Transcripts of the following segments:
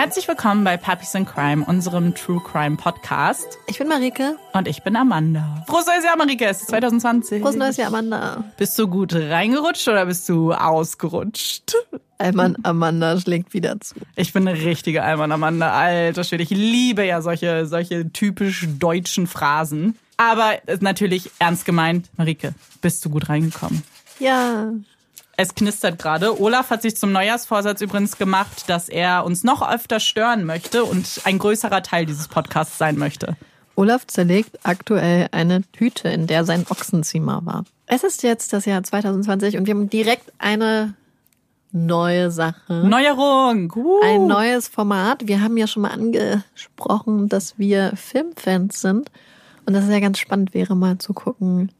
Herzlich willkommen bei Puppies in Crime, unserem True Crime Podcast. Ich bin Marike. Und ich bin Amanda. Frohes neues Jahr, Marike. Es ist 2020. Frohes neues Jahr, Amanda. Bist du gut reingerutscht oder bist du ausgerutscht? Alman Amanda schlägt wieder zu. Ich bin eine richtige Alman Amanda. Alter Schwede, ich liebe ja solche, solche typisch deutschen Phrasen. Aber natürlich ernst gemeint, Marike, bist du gut reingekommen? Ja. Es knistert gerade. Olaf hat sich zum Neujahrsvorsatz übrigens gemacht, dass er uns noch öfter stören möchte und ein größerer Teil dieses Podcasts sein möchte. Olaf zerlegt aktuell eine Tüte, in der sein Ochsenzimmer war. Es ist jetzt das Jahr 2020 und wir haben direkt eine neue Sache. Neuerung. Uh. Ein neues Format. Wir haben ja schon mal angesprochen, dass wir Filmfans sind. Und das ist ja ganz spannend wäre, mal zu gucken,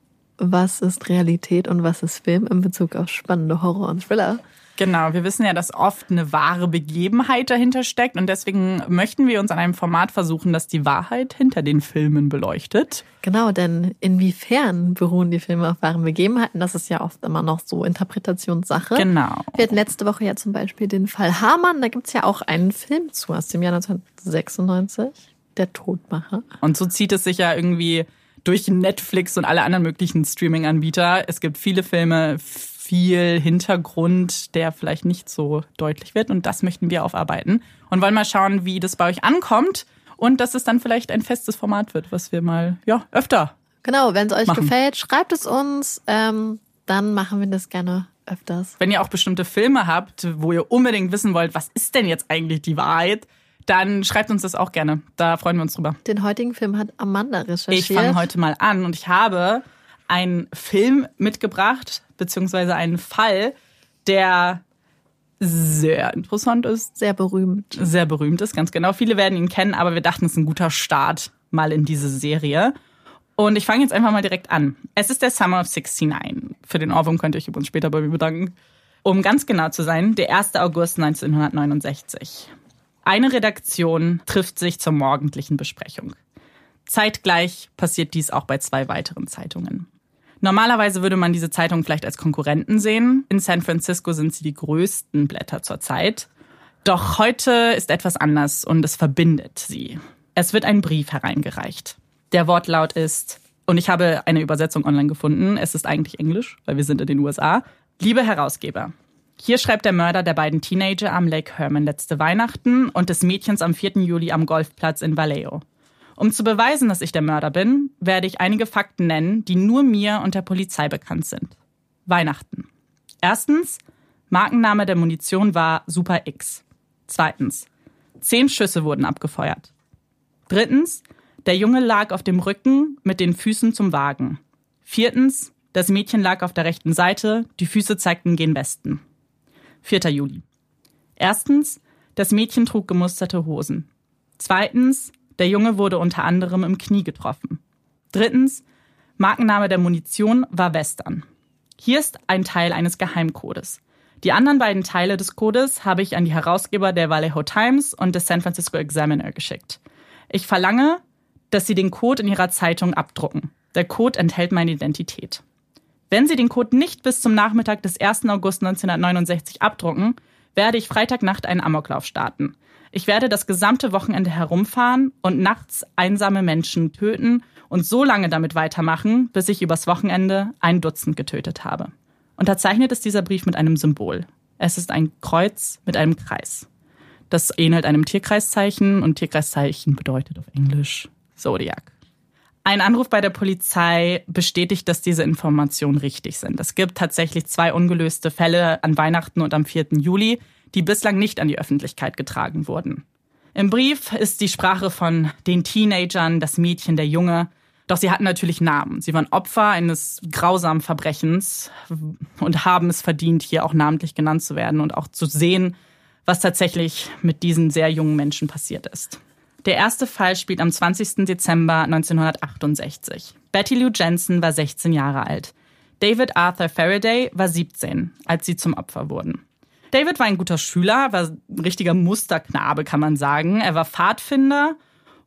was ist Realität und was ist Film in Bezug auf spannende Horror und Thriller. Genau, wir wissen ja, dass oft eine wahre Begebenheit dahinter steckt und deswegen möchten wir uns an einem Format versuchen, das die Wahrheit hinter den Filmen beleuchtet. Genau, denn inwiefern beruhen die Filme auf wahren Begebenheiten? Das ist ja oft immer noch so Interpretationssache. Genau. Wir hatten letzte Woche ja zum Beispiel den Fall Hamann. Da gibt's ja auch einen Film zu aus dem Jahr 1996, Der Todmacher. Und so zieht es sich ja irgendwie durch Netflix und alle anderen möglichen Streaming-Anbieter. Es gibt viele Filme, viel Hintergrund, der vielleicht nicht so deutlich wird. Und das möchten wir aufarbeiten. Und wollen mal schauen, wie das bei euch ankommt. Und dass es dann vielleicht ein festes Format wird, was wir mal, ja, öfter. Genau, wenn es euch Machen. gefällt, schreibt es uns. Ähm, dann machen wir das gerne öfters. Wenn ihr auch bestimmte Filme habt, wo ihr unbedingt wissen wollt, was ist denn jetzt eigentlich die Wahrheit, dann schreibt uns das auch gerne. Da freuen wir uns drüber. Den heutigen Film hat Amanda recherchiert. Ich fange heute mal an und ich habe einen Film mitgebracht, beziehungsweise einen Fall, der sehr interessant ist, Sehr berühmt. sehr berühmt ist, ganz genau. Viele werden ihn kennen, aber wir dachten, es ist ein guter Start mal in diese Serie. Und ich fange jetzt einfach mal direkt an. Es ist der Summer of 69. Für den Ohrwurm könnt ihr euch übrigens später bei mir bedanken. Um ganz genau zu sein, der 1. August 1969. Eine Redaktion trifft sich zur morgendlichen Besprechung. Zeitgleich passiert dies auch bei zwei weiteren Zeitungen. Normalerweise würde man diese Zeitungen vielleicht als Konkurrenten sehen. In San Francisco sind sie die größten Blätter zur Zeit. Doch heute ist etwas anders und es verbindet sie. Es wird ein Brief hereingereicht. Der Wortlaut ist, und ich habe eine Übersetzung online gefunden, es ist eigentlich Englisch, weil wir sind in den USA. Liebe Herausgeber, hier schreibt der Mörder der beiden Teenager am Lake Herman letzte Weihnachten und des Mädchens am 4. Juli am Golfplatz in Vallejo. Um zu beweisen, dass ich der Mörder bin, werde ich einige Fakten nennen, die nur mir und der Polizei bekannt sind. Weihnachten. Erstens, Markenname der Munition war Super X. Zweitens, zehn Schüsse wurden abgefeuert. Drittens, der Junge lag auf dem Rücken mit den Füßen zum Wagen. Viertens, das Mädchen lag auf der rechten Seite, die Füße zeigten gen Westen. 4. Juli. Erstens, das Mädchen trug gemusterte Hosen. Zweitens, der Junge wurde unter anderem im Knie getroffen. Drittens, Markenname der Munition war Western. Hier ist ein Teil eines Geheimcodes. Die anderen beiden Teile des Codes habe ich an die Herausgeber der Vallejo Times und des San Francisco Examiner geschickt. Ich verlange, dass Sie den Code in Ihrer Zeitung abdrucken. Der Code enthält meine Identität. Wenn Sie den Code nicht bis zum Nachmittag des 1. August 1969 abdrucken, werde ich Freitagnacht einen Amoklauf starten. Ich werde das gesamte Wochenende herumfahren und nachts einsame Menschen töten und so lange damit weitermachen, bis ich übers Wochenende ein Dutzend getötet habe. Unterzeichnet ist dieser Brief mit einem Symbol. Es ist ein Kreuz mit einem Kreis. Das ähnelt einem Tierkreiszeichen und Tierkreiszeichen bedeutet auf Englisch Zodiac. Ein Anruf bei der Polizei bestätigt, dass diese Informationen richtig sind. Es gibt tatsächlich zwei ungelöste Fälle an Weihnachten und am 4. Juli, die bislang nicht an die Öffentlichkeit getragen wurden. Im Brief ist die Sprache von den Teenagern, das Mädchen, der Junge. Doch sie hatten natürlich Namen. Sie waren Opfer eines grausamen Verbrechens und haben es verdient, hier auch namentlich genannt zu werden und auch zu sehen, was tatsächlich mit diesen sehr jungen Menschen passiert ist. Der erste Fall spielt am 20. Dezember 1968. Betty Lou Jensen war 16 Jahre alt. David Arthur Faraday war 17, als sie zum Opfer wurden. David war ein guter Schüler, war ein richtiger Musterknabe, kann man sagen. Er war Pfadfinder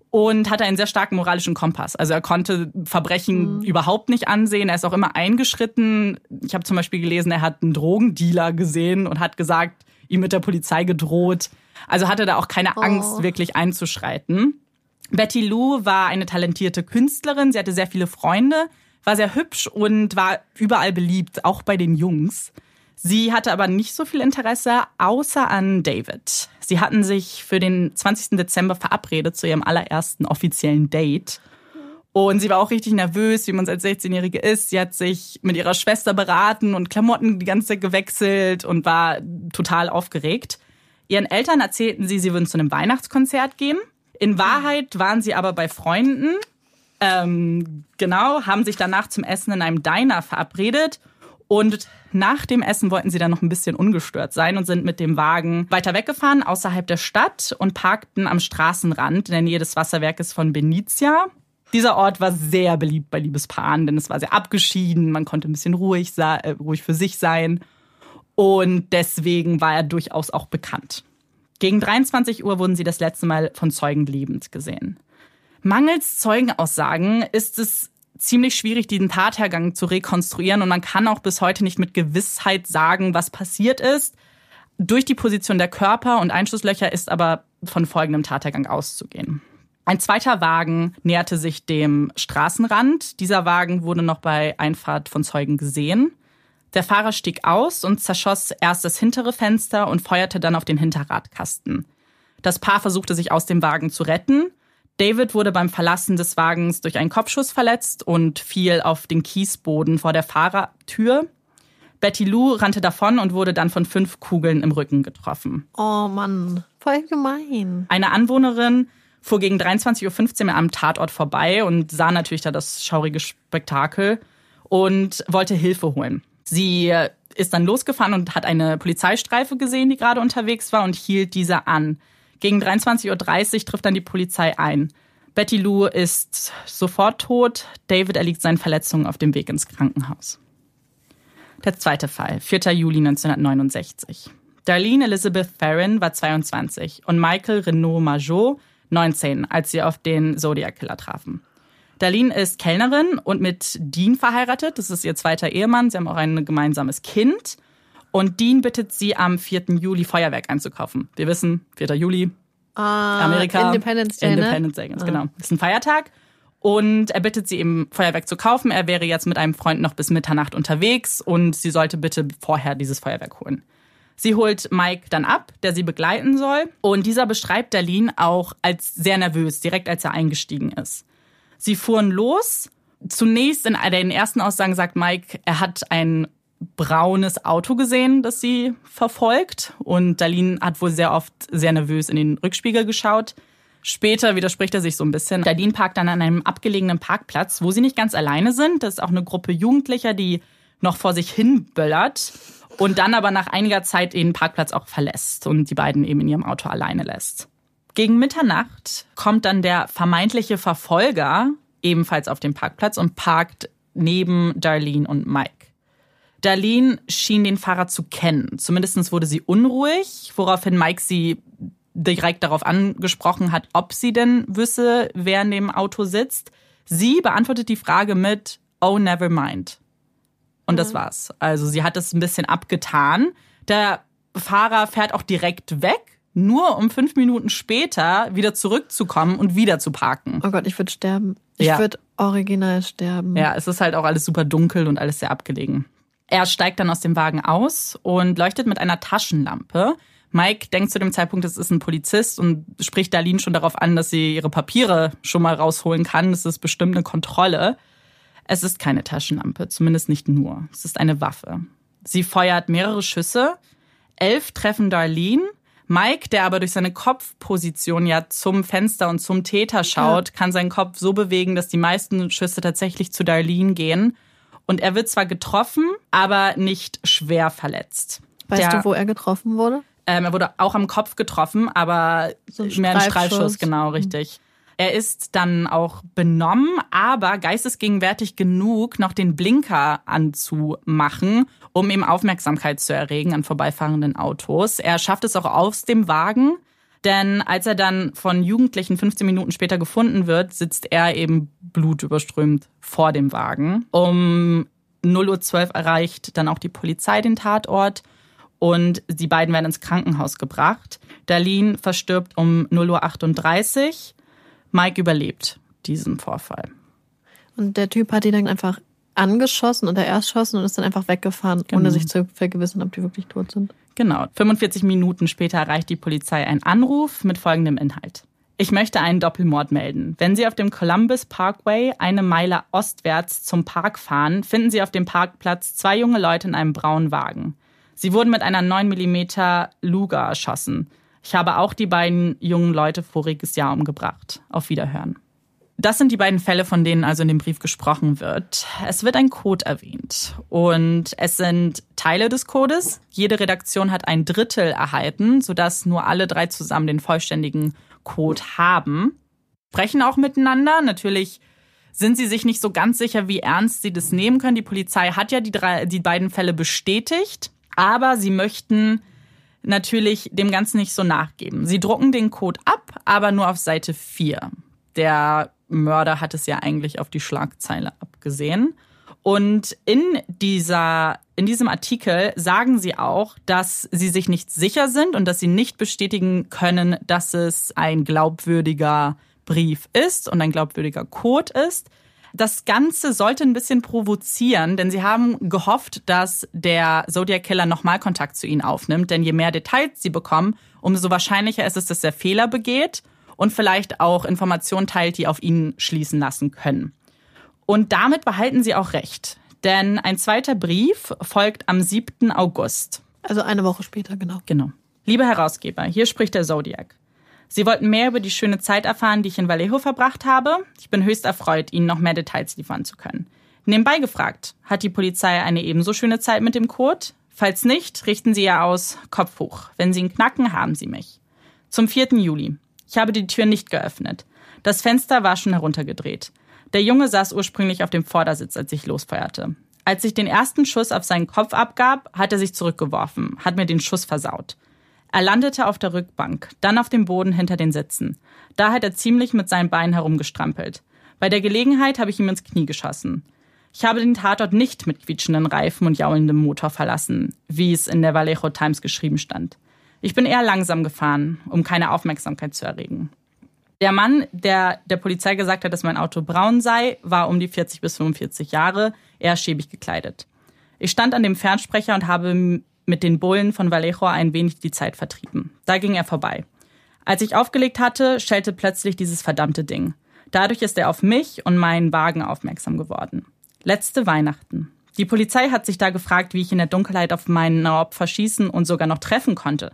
und hatte einen sehr starken moralischen Kompass. Also er konnte Verbrechen mhm. überhaupt nicht ansehen. Er ist auch immer eingeschritten. Ich habe zum Beispiel gelesen, er hat einen Drogendealer gesehen und hat gesagt, ihm mit der Polizei gedroht. Also hatte da auch keine Angst, oh. wirklich einzuschreiten. Betty Lou war eine talentierte Künstlerin. Sie hatte sehr viele Freunde, war sehr hübsch und war überall beliebt, auch bei den Jungs. Sie hatte aber nicht so viel Interesse außer an David. Sie hatten sich für den 20. Dezember verabredet zu ihrem allerersten offiziellen Date. Und sie war auch richtig nervös, wie man es als 16-Jährige ist. Sie hat sich mit ihrer Schwester beraten und Klamotten die ganze Zeit gewechselt und war total aufgeregt. Ihren Eltern erzählten sie, sie würden zu einem Weihnachtskonzert gehen. In Wahrheit waren sie aber bei Freunden. Ähm, genau, haben sich danach zum Essen in einem Diner verabredet und nach dem Essen wollten sie dann noch ein bisschen ungestört sein und sind mit dem Wagen weiter weggefahren außerhalb der Stadt und parkten am Straßenrand in der Nähe des Wasserwerkes von Benizia. Dieser Ort war sehr beliebt bei Liebespaaren, denn es war sehr abgeschieden, man konnte ein bisschen ruhig, äh, ruhig für sich sein und deswegen war er durchaus auch bekannt. Gegen 23 Uhr wurden sie das letzte Mal von Zeugen lebend gesehen. Mangels Zeugenaussagen ist es ziemlich schwierig, diesen Tathergang zu rekonstruieren und man kann auch bis heute nicht mit Gewissheit sagen, was passiert ist. Durch die Position der Körper und Einschusslöcher ist aber von folgendem Tathergang auszugehen. Ein zweiter Wagen näherte sich dem Straßenrand. Dieser Wagen wurde noch bei Einfahrt von Zeugen gesehen. Der Fahrer stieg aus und zerschoss erst das hintere Fenster und feuerte dann auf den Hinterradkasten. Das Paar versuchte sich aus dem Wagen zu retten. David wurde beim Verlassen des Wagens durch einen Kopfschuss verletzt und fiel auf den Kiesboden vor der Fahrertür. Betty Lou rannte davon und wurde dann von fünf Kugeln im Rücken getroffen. Oh Mann, voll gemein. Eine Anwohnerin fuhr gegen 23.15 Uhr am Tatort vorbei und sah natürlich da das schaurige Spektakel und wollte Hilfe holen. Sie ist dann losgefahren und hat eine Polizeistreife gesehen, die gerade unterwegs war und hielt diese an. Gegen 23.30 Uhr trifft dann die Polizei ein. Betty Lou ist sofort tot. David erliegt seinen Verletzungen auf dem Weg ins Krankenhaus. Der zweite Fall, 4. Juli 1969. Darlene Elizabeth Farron war 22 und Michael Renaud Majot 19, als sie auf den Zodiac Killer trafen. Darlene ist Kellnerin und mit Dean verheiratet. Das ist ihr zweiter Ehemann. Sie haben auch ein gemeinsames Kind. Und Dean bittet sie am 4. Juli Feuerwerk einzukaufen. Wir wissen, 4. Juli, ah, Amerika. Independence Day. Ne? Independence Day, ganz ah. genau. Ist ein Feiertag. Und er bittet sie eben, Feuerwerk zu kaufen. Er wäre jetzt mit einem Freund noch bis Mitternacht unterwegs und sie sollte bitte vorher dieses Feuerwerk holen. Sie holt Mike dann ab, der sie begleiten soll. Und dieser beschreibt Darlene auch als sehr nervös, direkt als er eingestiegen ist. Sie fuhren los. Zunächst in den ersten Aussagen sagt Mike, er hat ein braunes Auto gesehen, das sie verfolgt. Und Darlene hat wohl sehr oft sehr nervös in den Rückspiegel geschaut. Später widerspricht er sich so ein bisschen. Darlene parkt dann an einem abgelegenen Parkplatz, wo sie nicht ganz alleine sind. Das ist auch eine Gruppe Jugendlicher, die noch vor sich hin böllert und dann aber nach einiger Zeit den Parkplatz auch verlässt und die beiden eben in ihrem Auto alleine lässt. Gegen Mitternacht kommt dann der vermeintliche Verfolger ebenfalls auf den Parkplatz und parkt neben Darlene und Mike. Darlene schien den Fahrer zu kennen. Zumindest wurde sie unruhig, woraufhin Mike sie direkt darauf angesprochen hat, ob sie denn wüsste, wer in dem Auto sitzt. Sie beantwortet die Frage mit Oh, never mind. Und mhm. das war's. Also sie hat es ein bisschen abgetan. Der Fahrer fährt auch direkt weg, nur um fünf Minuten später wieder zurückzukommen und wieder zu parken. Oh Gott, ich würde sterben. Ich ja. würde original sterben. Ja, es ist halt auch alles super dunkel und alles sehr abgelegen. Er steigt dann aus dem Wagen aus und leuchtet mit einer Taschenlampe. Mike denkt zu dem Zeitpunkt, es ist ein Polizist und spricht Darlene schon darauf an, dass sie ihre Papiere schon mal rausholen kann. Das ist bestimmt eine Kontrolle. Es ist keine Taschenlampe, zumindest nicht nur. Es ist eine Waffe. Sie feuert mehrere Schüsse. Elf treffen Darlene. Mike, der aber durch seine Kopfposition ja zum Fenster und zum Täter schaut, ja. kann seinen Kopf so bewegen, dass die meisten Schüsse tatsächlich zu Darlene gehen. Und er wird zwar getroffen, aber nicht schwer verletzt. Weißt der, du, wo er getroffen wurde? Ähm, er wurde auch am Kopf getroffen, aber so mehr ein Streifschuss, genau, richtig. Er ist dann auch benommen, aber geistesgegenwärtig genug, noch den Blinker anzumachen, um ihm Aufmerksamkeit zu erregen an vorbeifahrenden Autos. Er schafft es auch aus dem Wagen, denn als er dann von Jugendlichen 15 Minuten später gefunden wird, sitzt er eben blutüberströmt vor dem Wagen. Um 0.12 Uhr erreicht dann auch die Polizei den Tatort und die beiden werden ins Krankenhaus gebracht. Darlene verstirbt um 0.38 Uhr. Mike überlebt diesen Vorfall. Und der Typ hat die dann einfach angeschossen und er erschossen und ist dann einfach weggefahren, genau. ohne sich zu vergewissern, ob die wirklich tot sind. Genau. 45 Minuten später erreicht die Polizei einen Anruf mit folgendem Inhalt. Ich möchte einen Doppelmord melden. Wenn Sie auf dem Columbus Parkway eine Meile ostwärts zum Park fahren, finden Sie auf dem Parkplatz zwei junge Leute in einem braunen Wagen. Sie wurden mit einer 9 mm Luger erschossen. Ich habe auch die beiden jungen Leute voriges Jahr umgebracht. Auf Wiederhören. Das sind die beiden Fälle, von denen also in dem Brief gesprochen wird. Es wird ein Code erwähnt und es sind Teile des Codes. Jede Redaktion hat ein Drittel erhalten, sodass nur alle drei zusammen den vollständigen Code haben. Sprechen auch miteinander. Natürlich sind sie sich nicht so ganz sicher, wie ernst sie das nehmen können. Die Polizei hat ja die, drei, die beiden Fälle bestätigt, aber sie möchten natürlich dem Ganzen nicht so nachgeben. Sie drucken den Code ab, aber nur auf Seite 4. Der Mörder hat es ja eigentlich auf die Schlagzeile abgesehen. Und in dieser, in diesem Artikel sagen sie auch, dass sie sich nicht sicher sind und dass sie nicht bestätigen können, dass es ein glaubwürdiger Brief ist und ein glaubwürdiger Code ist. Das Ganze sollte ein bisschen provozieren, denn sie haben gehofft, dass der Zodiac Killer nochmal Kontakt zu ihnen aufnimmt. Denn je mehr Details sie bekommen, umso wahrscheinlicher ist es, dass er Fehler begeht und vielleicht auch Informationen teilt, die auf ihn schließen lassen können. Und damit behalten sie auch recht. Denn ein zweiter Brief folgt am 7. August. Also eine Woche später, genau. Genau. Lieber Herausgeber, hier spricht der Zodiac. Sie wollten mehr über die schöne Zeit erfahren, die ich in Vallejo verbracht habe. Ich bin höchst erfreut, Ihnen noch mehr Details liefern zu können. Nebenbei gefragt, hat die Polizei eine ebenso schöne Zeit mit dem Code? Falls nicht, richten Sie ja aus, Kopf hoch. Wenn Sie ihn knacken, haben Sie mich. Zum 4. Juli. Ich habe die Tür nicht geöffnet. Das Fenster war schon heruntergedreht. Der Junge saß ursprünglich auf dem Vordersitz, als ich losfeuerte. Als ich den ersten Schuss auf seinen Kopf abgab, hat er sich zurückgeworfen, hat mir den Schuss versaut. Er landete auf der Rückbank, dann auf dem Boden hinter den Sitzen. Da hat er ziemlich mit seinen Beinen herumgestrampelt. Bei der Gelegenheit habe ich ihm ins Knie geschossen. Ich habe den Tatort nicht mit quietschenden Reifen und jaulendem Motor verlassen, wie es in der Vallejo Times geschrieben stand. Ich bin eher langsam gefahren, um keine Aufmerksamkeit zu erregen. Der Mann, der der Polizei gesagt hat, dass mein Auto braun sei, war um die 40 bis 45 Jahre, eher schäbig gekleidet. Ich stand an dem Fernsprecher und habe mit den Bullen von Vallejo ein wenig die Zeit vertrieben. Da ging er vorbei. Als ich aufgelegt hatte, schellte plötzlich dieses verdammte Ding. Dadurch ist er auf mich und meinen Wagen aufmerksam geworden. Letzte Weihnachten. Die Polizei hat sich da gefragt, wie ich in der Dunkelheit auf meinen Opfer schießen und sogar noch treffen konnte.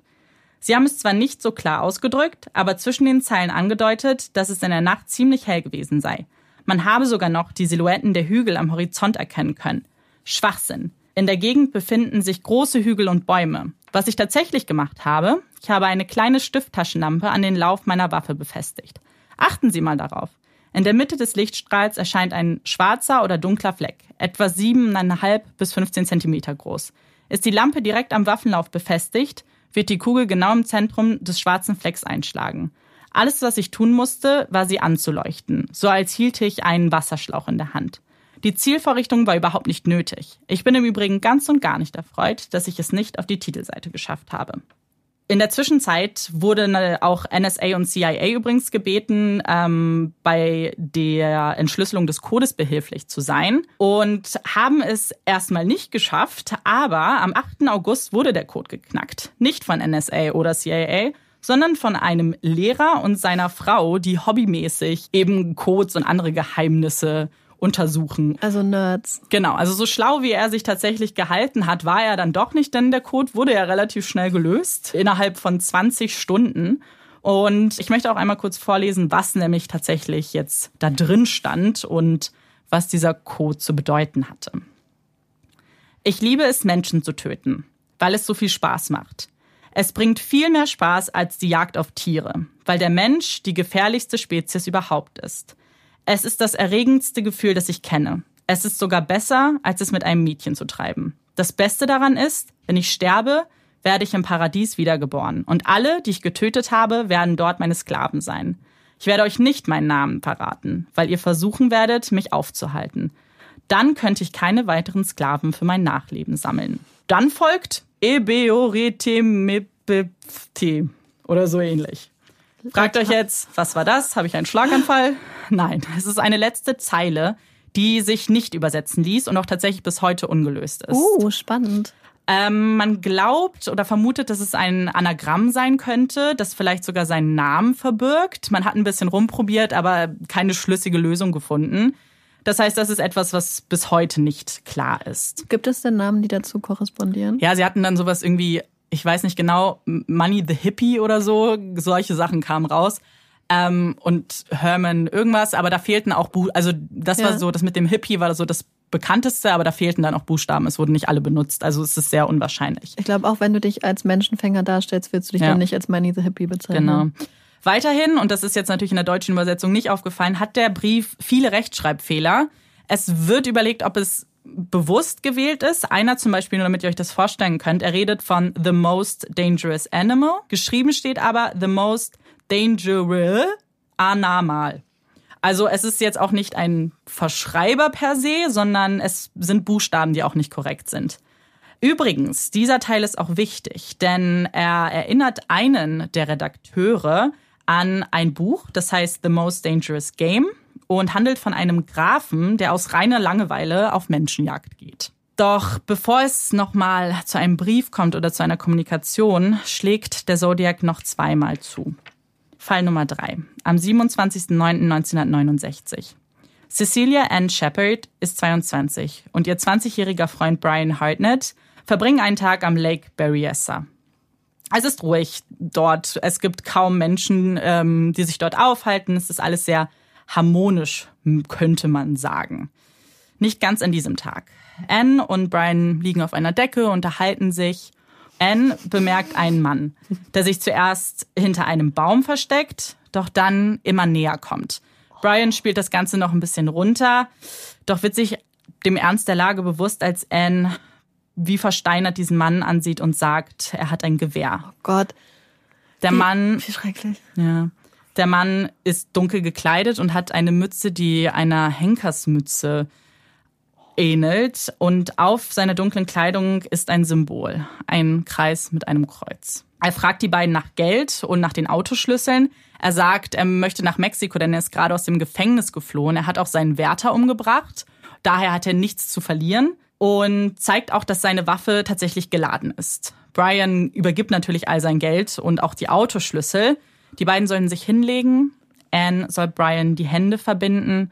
Sie haben es zwar nicht so klar ausgedrückt, aber zwischen den Zeilen angedeutet, dass es in der Nacht ziemlich hell gewesen sei. Man habe sogar noch die Silhouetten der Hügel am Horizont erkennen können. Schwachsinn. In der Gegend befinden sich große Hügel und Bäume. Was ich tatsächlich gemacht habe, ich habe eine kleine Stifttaschenlampe an den Lauf meiner Waffe befestigt. Achten Sie mal darauf. In der Mitte des Lichtstrahls erscheint ein schwarzer oder dunkler Fleck, etwa 7,5 bis 15 Zentimeter groß. Ist die Lampe direkt am Waffenlauf befestigt, wird die Kugel genau im Zentrum des schwarzen Flecks einschlagen. Alles, was ich tun musste, war sie anzuleuchten, so als hielte ich einen Wasserschlauch in der Hand. Die Zielvorrichtung war überhaupt nicht nötig. Ich bin im Übrigen ganz und gar nicht erfreut, dass ich es nicht auf die Titelseite geschafft habe. In der Zwischenzeit wurden auch NSA und CIA übrigens gebeten, ähm, bei der Entschlüsselung des Codes behilflich zu sein und haben es erstmal nicht geschafft, aber am 8. August wurde der Code geknackt. Nicht von NSA oder CIA, sondern von einem Lehrer und seiner Frau, die hobbymäßig eben Codes und andere Geheimnisse untersuchen. Also Nerds. Genau, also so schlau wie er sich tatsächlich gehalten hat, war er dann doch nicht, denn der Code wurde ja relativ schnell gelöst, innerhalb von 20 Stunden. Und ich möchte auch einmal kurz vorlesen, was nämlich tatsächlich jetzt da drin stand und was dieser Code zu bedeuten hatte. Ich liebe es, Menschen zu töten, weil es so viel Spaß macht. Es bringt viel mehr Spaß als die Jagd auf Tiere, weil der Mensch die gefährlichste Spezies überhaupt ist. Es ist das erregendste Gefühl, das ich kenne. Es ist sogar besser, als es mit einem Mädchen zu treiben. Das Beste daran ist, wenn ich sterbe, werde ich im Paradies wiedergeboren. Und alle, die ich getötet habe, werden dort meine Sklaven sein. Ich werde euch nicht meinen Namen verraten, weil ihr versuchen werdet, mich aufzuhalten. Dann könnte ich keine weiteren Sklaven für mein Nachleben sammeln. Dann folgt Ebeoretemepepte oder so ähnlich. Fragt euch jetzt, was war das? Habe ich einen Schlaganfall? Nein, es ist eine letzte Zeile, die sich nicht übersetzen ließ und auch tatsächlich bis heute ungelöst ist. Uh, spannend. Ähm, man glaubt oder vermutet, dass es ein Anagramm sein könnte, das vielleicht sogar seinen Namen verbirgt. Man hat ein bisschen rumprobiert, aber keine schlüssige Lösung gefunden. Das heißt, das ist etwas, was bis heute nicht klar ist. Gibt es denn Namen, die dazu korrespondieren? Ja, sie hatten dann sowas irgendwie, ich weiß nicht genau, Money the Hippie oder so, solche Sachen kamen raus. Ähm, und Herman irgendwas, aber da fehlten auch, Bu also das Ja. war so, das mit dem Hippie war so das bekannteste, aber da fehlten dann auch Buchstaben. Es wurden nicht alle benutzt, also es ist sehr unwahrscheinlich. Ich glaube, auch wenn du dich als Menschenfänger darstellst, willst du dich Ja. dann nicht als Money the Hippie bezeichnen. Genau. Weiterhin, und das ist jetzt natürlich in der deutschen Übersetzung nicht aufgefallen, hat der Brief viele Rechtschreibfehler. Es wird überlegt, ob es bewusst gewählt ist. Einer zum Beispiel, nur damit ihr euch das vorstellen könnt, er redet von the most dangerous animal. Geschrieben steht aber the most dangerous animal. Also es ist jetzt auch nicht ein Verschreiber per se, sondern es sind Buchstaben, die auch nicht korrekt sind. Übrigens, dieser Teil ist auch wichtig, denn er erinnert einen der Redakteure an ein Buch, das heißt The Most Dangerous Game und handelt von einem Grafen, der aus reiner Langeweile auf Menschenjagd geht. Doch bevor es nochmal zu einem Brief kommt oder zu einer Kommunikation, schlägt der Zodiac noch zweimal zu. Fall Nummer drei. Am 27.09.1969. Cecilia Ann Shepard ist 22 und ihr 20-jähriger Freund Brian Hartnett verbringen einen Tag am Lake Berryessa. Es ist ruhig dort. Es gibt kaum Menschen, ähm, die sich dort aufhalten. Es ist alles sehr harmonisch, könnte man sagen. Nicht ganz an diesem Tag. Anne und Brian liegen auf einer Decke, unterhalten sich. Anne bemerkt einen Mann, der sich zuerst hinter einem Baum versteckt, doch dann immer näher kommt. Brian spielt das Ganze noch ein bisschen runter, doch wird sich dem Ernst der Lage bewusst, als Anne wie versteinert diesen Mann ansieht und sagt, er hat ein Gewehr. Gott, Der Mann wie schrecklich. ja. Der Mann ist dunkel gekleidet und hat eine Mütze, die einer Henkersmütze ähnelt. Und auf seiner dunklen Kleidung ist ein Symbol, ein Kreis mit einem Kreuz. Er fragt die beiden nach Geld und nach den Autoschlüsseln. Er sagt, er möchte nach Mexiko, denn er ist gerade aus dem Gefängnis geflohen. Er hat auch seinen Wärter umgebracht. Daher hat er nichts zu verlieren und zeigt auch, dass seine Waffe tatsächlich geladen ist. Brian übergibt natürlich all sein Geld und auch die Autoschlüssel. Die beiden sollen sich hinlegen. Anne soll Brian die Hände verbinden.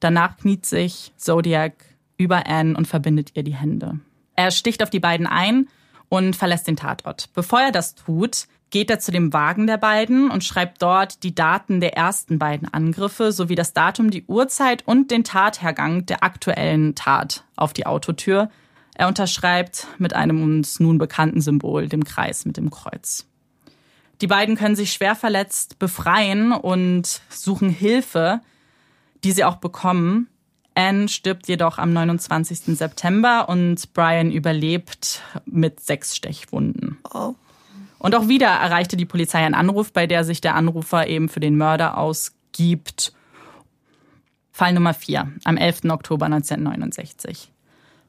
Danach kniet sich Zodiac über Anne und verbindet ihr die Hände. Er sticht auf die beiden ein und verlässt den Tatort. Bevor er das tut, geht er zu dem Wagen der beiden und schreibt dort die Daten der ersten beiden Angriffe sowie das Datum, die Uhrzeit und den Tathergang der aktuellen Tat auf die Autotür. Er unterschreibt mit einem uns nun bekannten Symbol, dem Kreis mit dem Kreuz. Die beiden können sich schwer verletzt befreien und suchen Hilfe, die sie auch bekommen. Anne stirbt jedoch am 29. September und Brian überlebt mit sechs Stechwunden. Oh. Und auch wieder erreichte die Polizei einen Anruf, bei der sich der Anrufer eben für den Mörder ausgibt. Fall Nummer 4, am 11. Oktober 1969.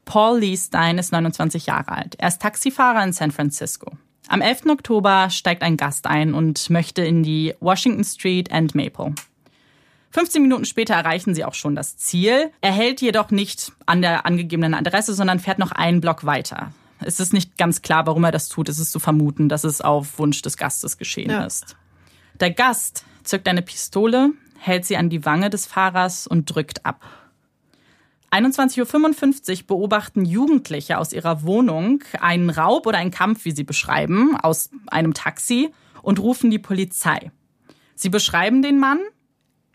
Paul Lee Stein ist 29 Jahre alt. Er ist Taxifahrer in San Francisco. Am 11. Oktober steigt ein Gast ein und möchte in die Washington Street and Maple. 15 Minuten später erreichen sie auch schon das Ziel. Er hält jedoch nicht an der angegebenen Adresse, sondern fährt noch einen Block weiter. Es ist nicht ganz klar, warum er das tut. Es ist zu vermuten, dass es auf Wunsch des Gastes geschehen Ja. ist. Der Gast zückt eine Pistole, hält sie an die Wange des Fahrers und drückt ab. 21.55 Uhr beobachten Jugendliche aus ihrer Wohnung einen Raub oder einen Kampf, wie sie beschreiben, aus einem Taxi und rufen die Polizei. Sie beschreiben den Mann.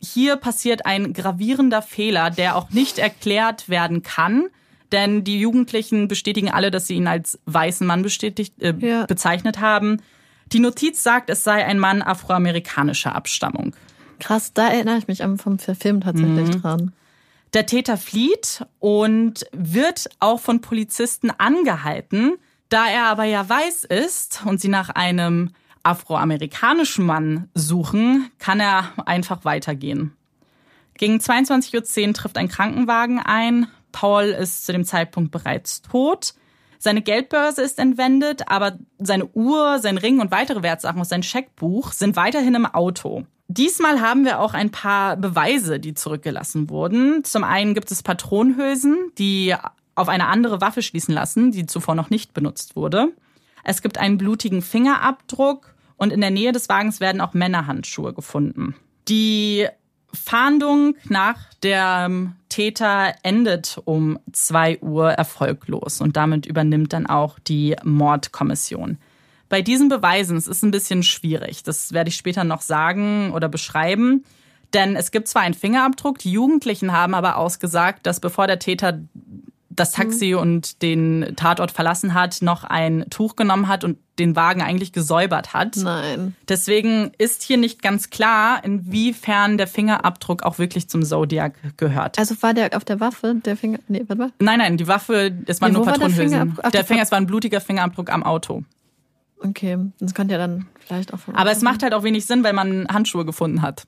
Hier passiert ein gravierender Fehler, der auch nicht erklärt werden kann, denn die Jugendlichen bestätigen alle, dass sie ihn als weißen Mann bestätigt, äh, Ja. bezeichnet haben. Die Notiz sagt, es sei ein Mann afroamerikanischer Abstammung. Krass, da erinnere ich mich am vom Film tatsächlich Mhm. dran. Der Täter flieht und wird auch von Polizisten angehalten. Da er aber ja weiß ist und sie nach einem afroamerikanischen Mann suchen, kann er einfach weitergehen. Gegen 22.10 Uhr trifft ein Krankenwagen ein. Paul ist zu dem Zeitpunkt bereits tot. Seine Geldbörse ist entwendet, aber seine Uhr, sein Ring und weitere Wertsachen aus seinem Scheckbuch sind weiterhin im Auto. Diesmal haben wir auch ein paar Beweise, die zurückgelassen wurden. Zum einen gibt es Patronenhülsen, die auf eine andere Waffe schließen lassen, die zuvor noch nicht benutzt wurde. Es gibt einen blutigen Fingerabdruck und in der Nähe des Wagens werden auch Männerhandschuhe gefunden. Die Fahndung nach dem Täter endet um 2 Uhr erfolglos und damit übernimmt dann auch die Mordkommission. Bei diesen Beweisen, es ist ein bisschen schwierig, das werde ich später noch sagen oder beschreiben, denn es gibt zwar einen Fingerabdruck, die Jugendlichen haben aber ausgesagt, dass bevor der Täter das Taxi und den Tatort verlassen hat, noch ein Tuch genommen hat und den Wagen eigentlich gesäubert hat. Nein. Deswegen ist hier nicht ganz klar, inwiefern der Fingerabdruck auch wirklich zum Zodiac gehört. Also war der auf der Waffe, der Finger. Nee, warte mal. nein, nein, die Waffe, es waren Nee, nur wo war der Patronenhülsen. Fingerabdruck? Der Finger, es war ein blutiger Fingerabdruck am Auto. Okay, das könnte ja dann vielleicht auch Aber es macht halt auch wenig Sinn, weil man Handschuhe gefunden hat.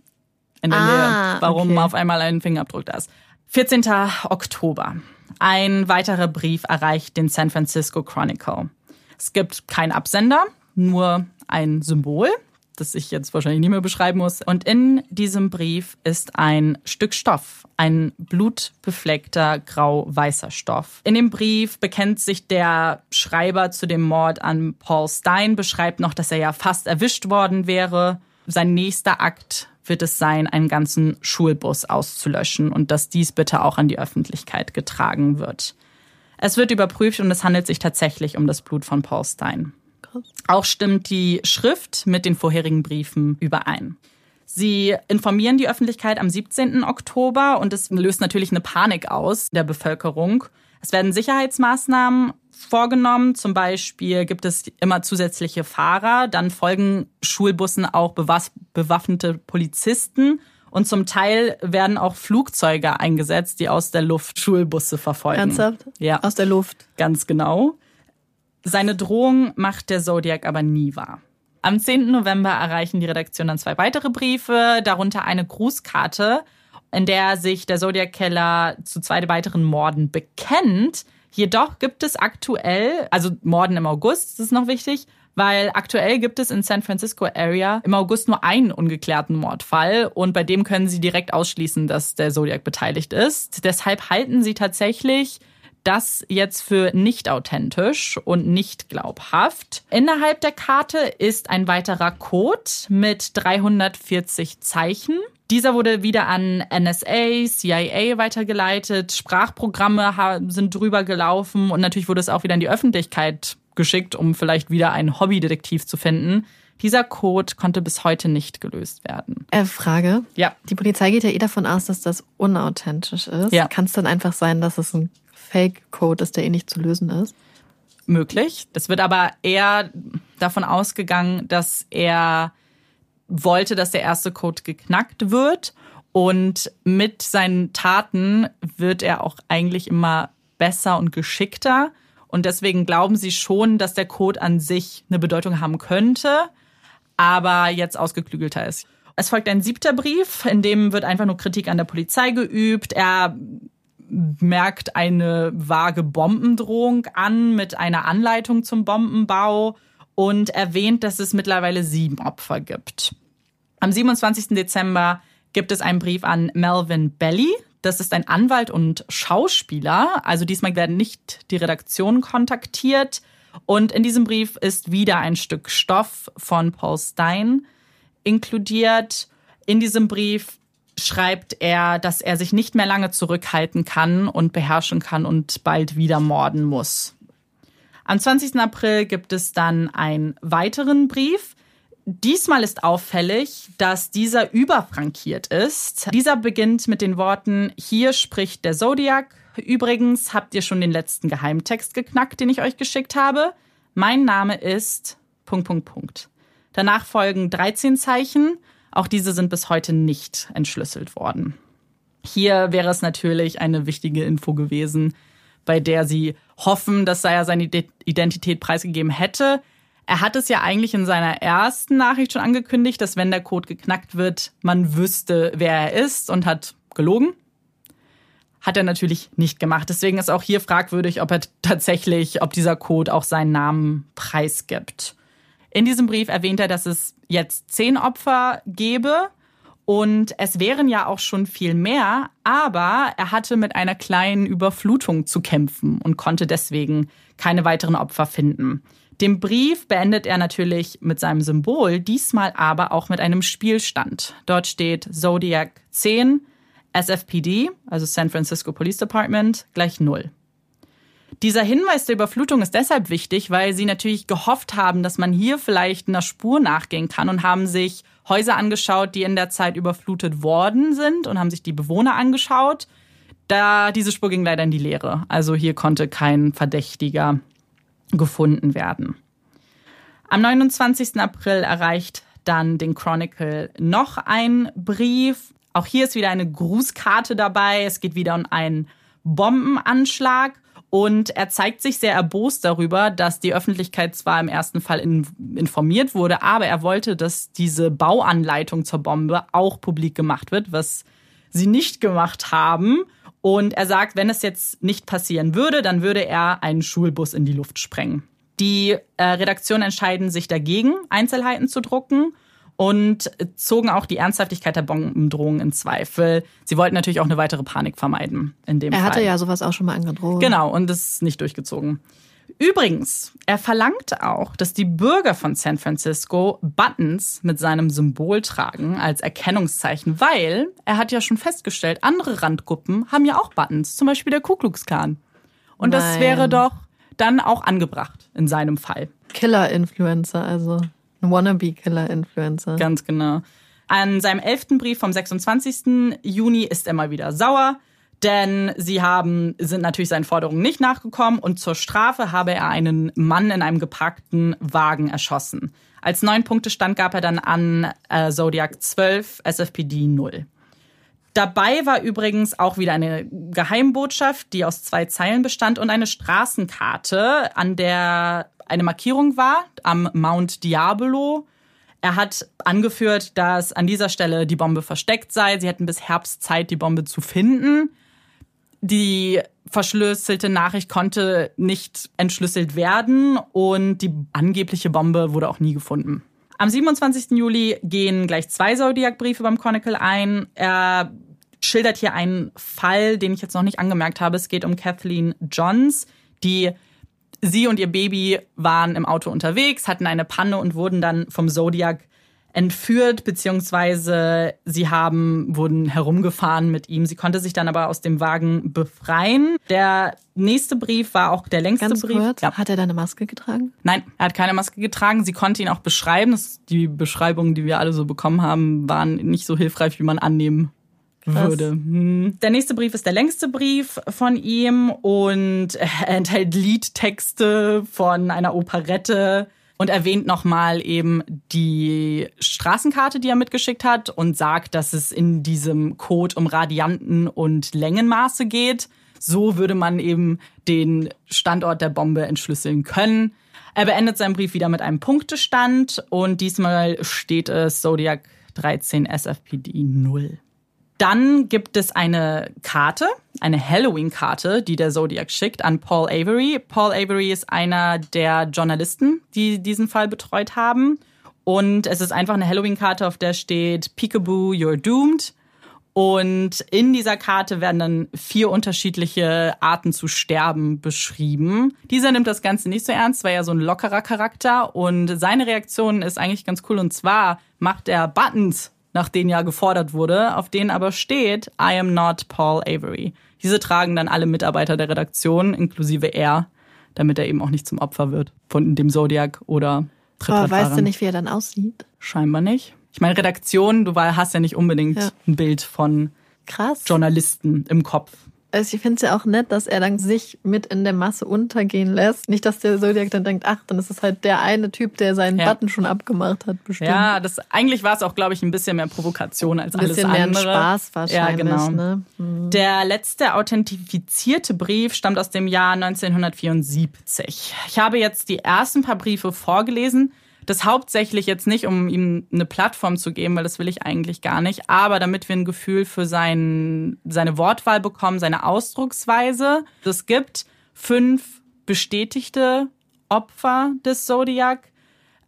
In der Ah, Nähe. Warum okay. auf einmal ein Fingerabdruck da ist. 14. Oktober. Ein weiterer Brief erreicht den San Francisco Chronicle. Es gibt keinen Absender, nur ein Symbol, das ich jetzt wahrscheinlich nicht mehr beschreiben muss. Und in diesem Brief ist ein Stück Stoff, ein blutbefleckter grau-weißer Stoff. In dem Brief bekennt sich der Schreiber zu dem Mord an Paul Stein, beschreibt noch, dass er ja fast erwischt worden wäre. Sein nächster Akt wird es sein, einen ganzen Schulbus auszulöschen und dass dies bitte auch an die Öffentlichkeit getragen wird. Es wird überprüft und es handelt sich tatsächlich um das Blut von Paul Stein. Auch stimmt die Schrift mit den vorherigen Briefen überein. Sie informieren die Öffentlichkeit am 17. Oktober und es löst natürlich eine Panik aus der Bevölkerung. Es werden Sicherheitsmaßnahmen vorgenommen. Zum Beispiel gibt es immer zusätzliche Fahrer. Dann folgen Schulbussen auch bewaffnete Polizisten. Und zum Teil werden auch Flugzeuge eingesetzt, die aus der Luft Schulbusse verfolgen. Ernsthaft? Ja. Aus der Luft. Ganz genau. Seine Drohung macht der Zodiac aber nie wahr. Am 10. November erreichen die Redaktion dann zwei weitere Briefe, darunter eine Grußkarte, in der sich der Zodiac-Keller zu zwei weiteren Morden bekennt. Jedoch gibt es aktuell, also Morden im August, das ist noch wichtig, weil aktuell gibt es in San Francisco Area im August nur einen ungeklärten Mordfall und bei dem können sie direkt ausschließen, dass der Zodiac beteiligt ist. Deshalb halten sie tatsächlich das jetzt für nicht authentisch und nicht glaubhaft. Innerhalb der Karte ist ein weiterer Code mit 340 Zeichen. Dieser wurde wieder an NSA, CIA weitergeleitet, Sprachprogramme sind drüber gelaufen und natürlich wurde es auch wieder in die Öffentlichkeit geschickt, um vielleicht wieder einen Hobbydetektiv zu finden. Dieser Code konnte bis heute nicht gelöst werden. Äh, Frage. Ja. Die Polizei geht ja eh davon aus, dass das unauthentisch ist. Ja. Kann es dann einfach sein, dass es ein Fake-Code ist, der eh nicht zu lösen ist? möglich. Das wird aber eher davon ausgegangen, dass er wollte, dass der erste Code geknackt wird. Und mit seinen Taten wird er auch eigentlich immer besser und geschickter. Und deswegen glauben sie schon, dass der Code an sich eine Bedeutung haben könnte, aber jetzt ausgeklügelter ist. Es folgt ein siebter Brief, in dem wird einfach nur Kritik an der Polizei geübt. Er merkt eine vage Bombendrohung an mit einer Anleitung zum Bombenbau und erwähnt, dass es mittlerweile sieben Opfer gibt. Am 27. Dezember gibt es einen Brief an Melvin Belly. Das ist ein Anwalt und Schauspieler. Also diesmal werden nicht die Redaktion kontaktiert. Und in diesem Brief ist wieder ein Stück Stoff von Paul Stein inkludiert. In diesem Brief schreibt er, dass er sich nicht mehr lange zurückhalten kann und beherrschen kann und bald wieder morden muss. Am 20. April gibt es dann einen weiteren Brief. Diesmal ist auffällig, dass dieser überfrankiert ist. Dieser beginnt mit den Worten, hier spricht der Zodiac. Übrigens habt ihr schon den letzten Geheimtext geknackt, den ich euch geschickt habe. Mein Name ist Punkt, Punkt, Punkt. Danach folgen 13 Zeichen. Auch diese sind bis heute nicht entschlüsselt worden. Hier wäre es natürlich eine wichtige Info gewesen, bei der sie hoffen, dass er seine Identität preisgegeben hätte. Er hat es ja eigentlich in seiner ersten Nachricht schon angekündigt, dass wenn der Code geknackt wird, man wüsste, wer er ist und hat gelogen. Hat er natürlich nicht gemacht. Deswegen ist auch hier fragwürdig, ob er tatsächlich, ob dieser Code auch seinen Namen preisgibt. In diesem Brief erwähnt er, dass es jetzt zehn Opfer gebe und es wären ja auch schon viel mehr, aber er hatte mit einer kleinen Überflutung zu kämpfen und konnte deswegen keine weiteren Opfer finden. Den Brief beendet er natürlich mit seinem Symbol, diesmal aber auch mit einem Spielstand. Dort steht Zodiac 10, SFPD, also San Francisco Police Department, gleich 0. Dieser Hinweis der Überflutung ist deshalb wichtig, weil sie natürlich gehofft haben, dass man hier vielleicht einer Spur nachgehen kann und haben sich Häuser angeschaut, die in der Zeit überflutet worden sind und haben sich die Bewohner angeschaut. Da diese Spur ging leider in die Leere. Also hier konnte kein Verdächtiger gefunden werden. Am 29. April erreicht dann den Chronicle noch ein Brief. Auch hier ist wieder eine Grußkarte dabei. Es geht wieder um einen Bombenanschlag. Und er zeigt sich sehr erbost darüber, dass die Öffentlichkeit zwar im ersten Fall in, informiert wurde, aber er wollte, dass diese Bauanleitung zur Bombe auch publik gemacht wird, was sie nicht gemacht haben. Und er sagt, wenn es jetzt nicht passieren würde, dann würde er einen Schulbus in die Luft sprengen. Die äh, Redaktion entscheiden sich dagegen, Einzelheiten zu drucken und zogen auch die Ernsthaftigkeit der Bombendrohung in Zweifel. Sie wollten natürlich auch eine weitere Panik vermeiden in dem er Fall. hatte ja sowas auch schon mal angedroht. Genau, und das ist nicht durchgezogen. Übrigens, er verlangt auch, dass die Bürger von San Francisco Buttons mit seinem Symbol tragen als Erkennungszeichen, weil er hat ja schon festgestellt, andere Randgruppen haben ja auch Buttons, zum Beispiel der Ku Klux Klan. Und das Nein. wäre doch dann auch angebracht in seinem Fall. Killer-Influencer, also Wannabe-Killer-Influencer. Ganz genau. An seinem elften Brief vom 26. Juni ist er mal wieder sauer, denn sie haben, sind natürlich seinen Forderungen nicht nachgekommen und zur Strafe habe er einen Mann in einem geparkten Wagen erschossen. Als neun Punkte stand gab er dann an äh, Zodiac 12, SFPD 0. Dabei war übrigens auch wieder eine Geheimbotschaft, die aus zwei Zeilen bestand und eine Straßenkarte, an der eine Markierung war am Mount Diablo. Er hat angeführt, dass an dieser Stelle die Bombe versteckt sei. Sie hätten bis Herbst Zeit, die Bombe zu finden. Die verschlüsselte Nachricht konnte nicht entschlüsselt werden und die angebliche Bombe wurde auch nie gefunden. Am 27. Juli gehen gleich zwei Zodiac-Briefe beim Chronicle ein. Er schildert hier einen Fall, den ich jetzt noch nicht angemerkt habe. Es geht um Kathleen Johns, die sie und ihr Baby waren im Auto unterwegs, hatten eine Panne und wurden dann vom Zodiac entführt, beziehungsweise sie haben, wurden herumgefahren mit ihm. Sie konnte sich dann aber aus dem Wagen befreien. Der nächste Brief war auch der längste Ganz Brief. kurz, Ja. hat er da eine Maske getragen? Nein, er hat keine Maske getragen. Sie konnte ihn auch beschreiben. Die Beschreibungen, die wir alle so bekommen haben, waren nicht so hilfreich, wie man annehmen Krass. würde. Hm. Der nächste Brief ist der längste Brief von ihm und er enthält Liedtexte von einer Operette und erwähnt nochmal eben die Straßenkarte, die er mitgeschickt hat und sagt, dass es in diesem Code um Radianten und Längenmaße geht. So würde man eben den Standort der Bombe entschlüsseln können. Er beendet seinen Brief wieder mit einem Punktestand und diesmal steht es Zodiac 13 SFPD 0. Dann gibt es eine Karte, eine Halloween-Karte, die der Zodiac schickt an Paul Avery. Paul Avery ist einer der Journalisten, die diesen Fall betreut haben. Und es ist einfach eine Halloween-Karte, auf der steht Peekaboo, you're doomed. Und in dieser Karte werden dann vier unterschiedliche Arten zu sterben beschrieben. Dieser nimmt das Ganze nicht so ernst, weil er so ein lockerer Charakter und seine Reaktion ist eigentlich ganz cool. Und zwar macht er Buttons nach denen ja gefordert wurde, auf denen aber steht, I am not Paul Avery. Diese tragen dann alle Mitarbeiter der Redaktion, inklusive er, damit er eben auch nicht zum Opfer wird von dem Zodiac oder Aber Trittbrettfahrern. weißt du nicht, wie er dann aussieht? Scheinbar nicht. Ich meine, Redaktion, du hast ja nicht unbedingt Ja. ein Bild von Krass. Journalisten im Kopf. Also ich finde es ja auch nett, dass er dann sich mit in der Masse untergehen lässt. Nicht, dass der Zodiac dann denkt, ach, dann ist es halt der eine Typ, der seinen Ja. Button schon abgemacht hat, bestimmt. Ja, das eigentlich war es auch, glaube ich, ein bisschen mehr Provokation als Ein alles bisschen mehr ein andere. Spaß wahrscheinlich. Ja, genau. Ne? Der letzte authentifizierte Brief stammt aus dem Jahr 1974. Ich habe jetzt die ersten paar Briefe vorgelesen. Das hauptsächlich jetzt nicht, um ihm eine Plattform zu geben, weil das will ich eigentlich gar nicht, aber damit wir ein Gefühl für sein, seine Wortwahl bekommen, seine Ausdrucksweise. Es gibt fünf bestätigte Opfer des Zodiac.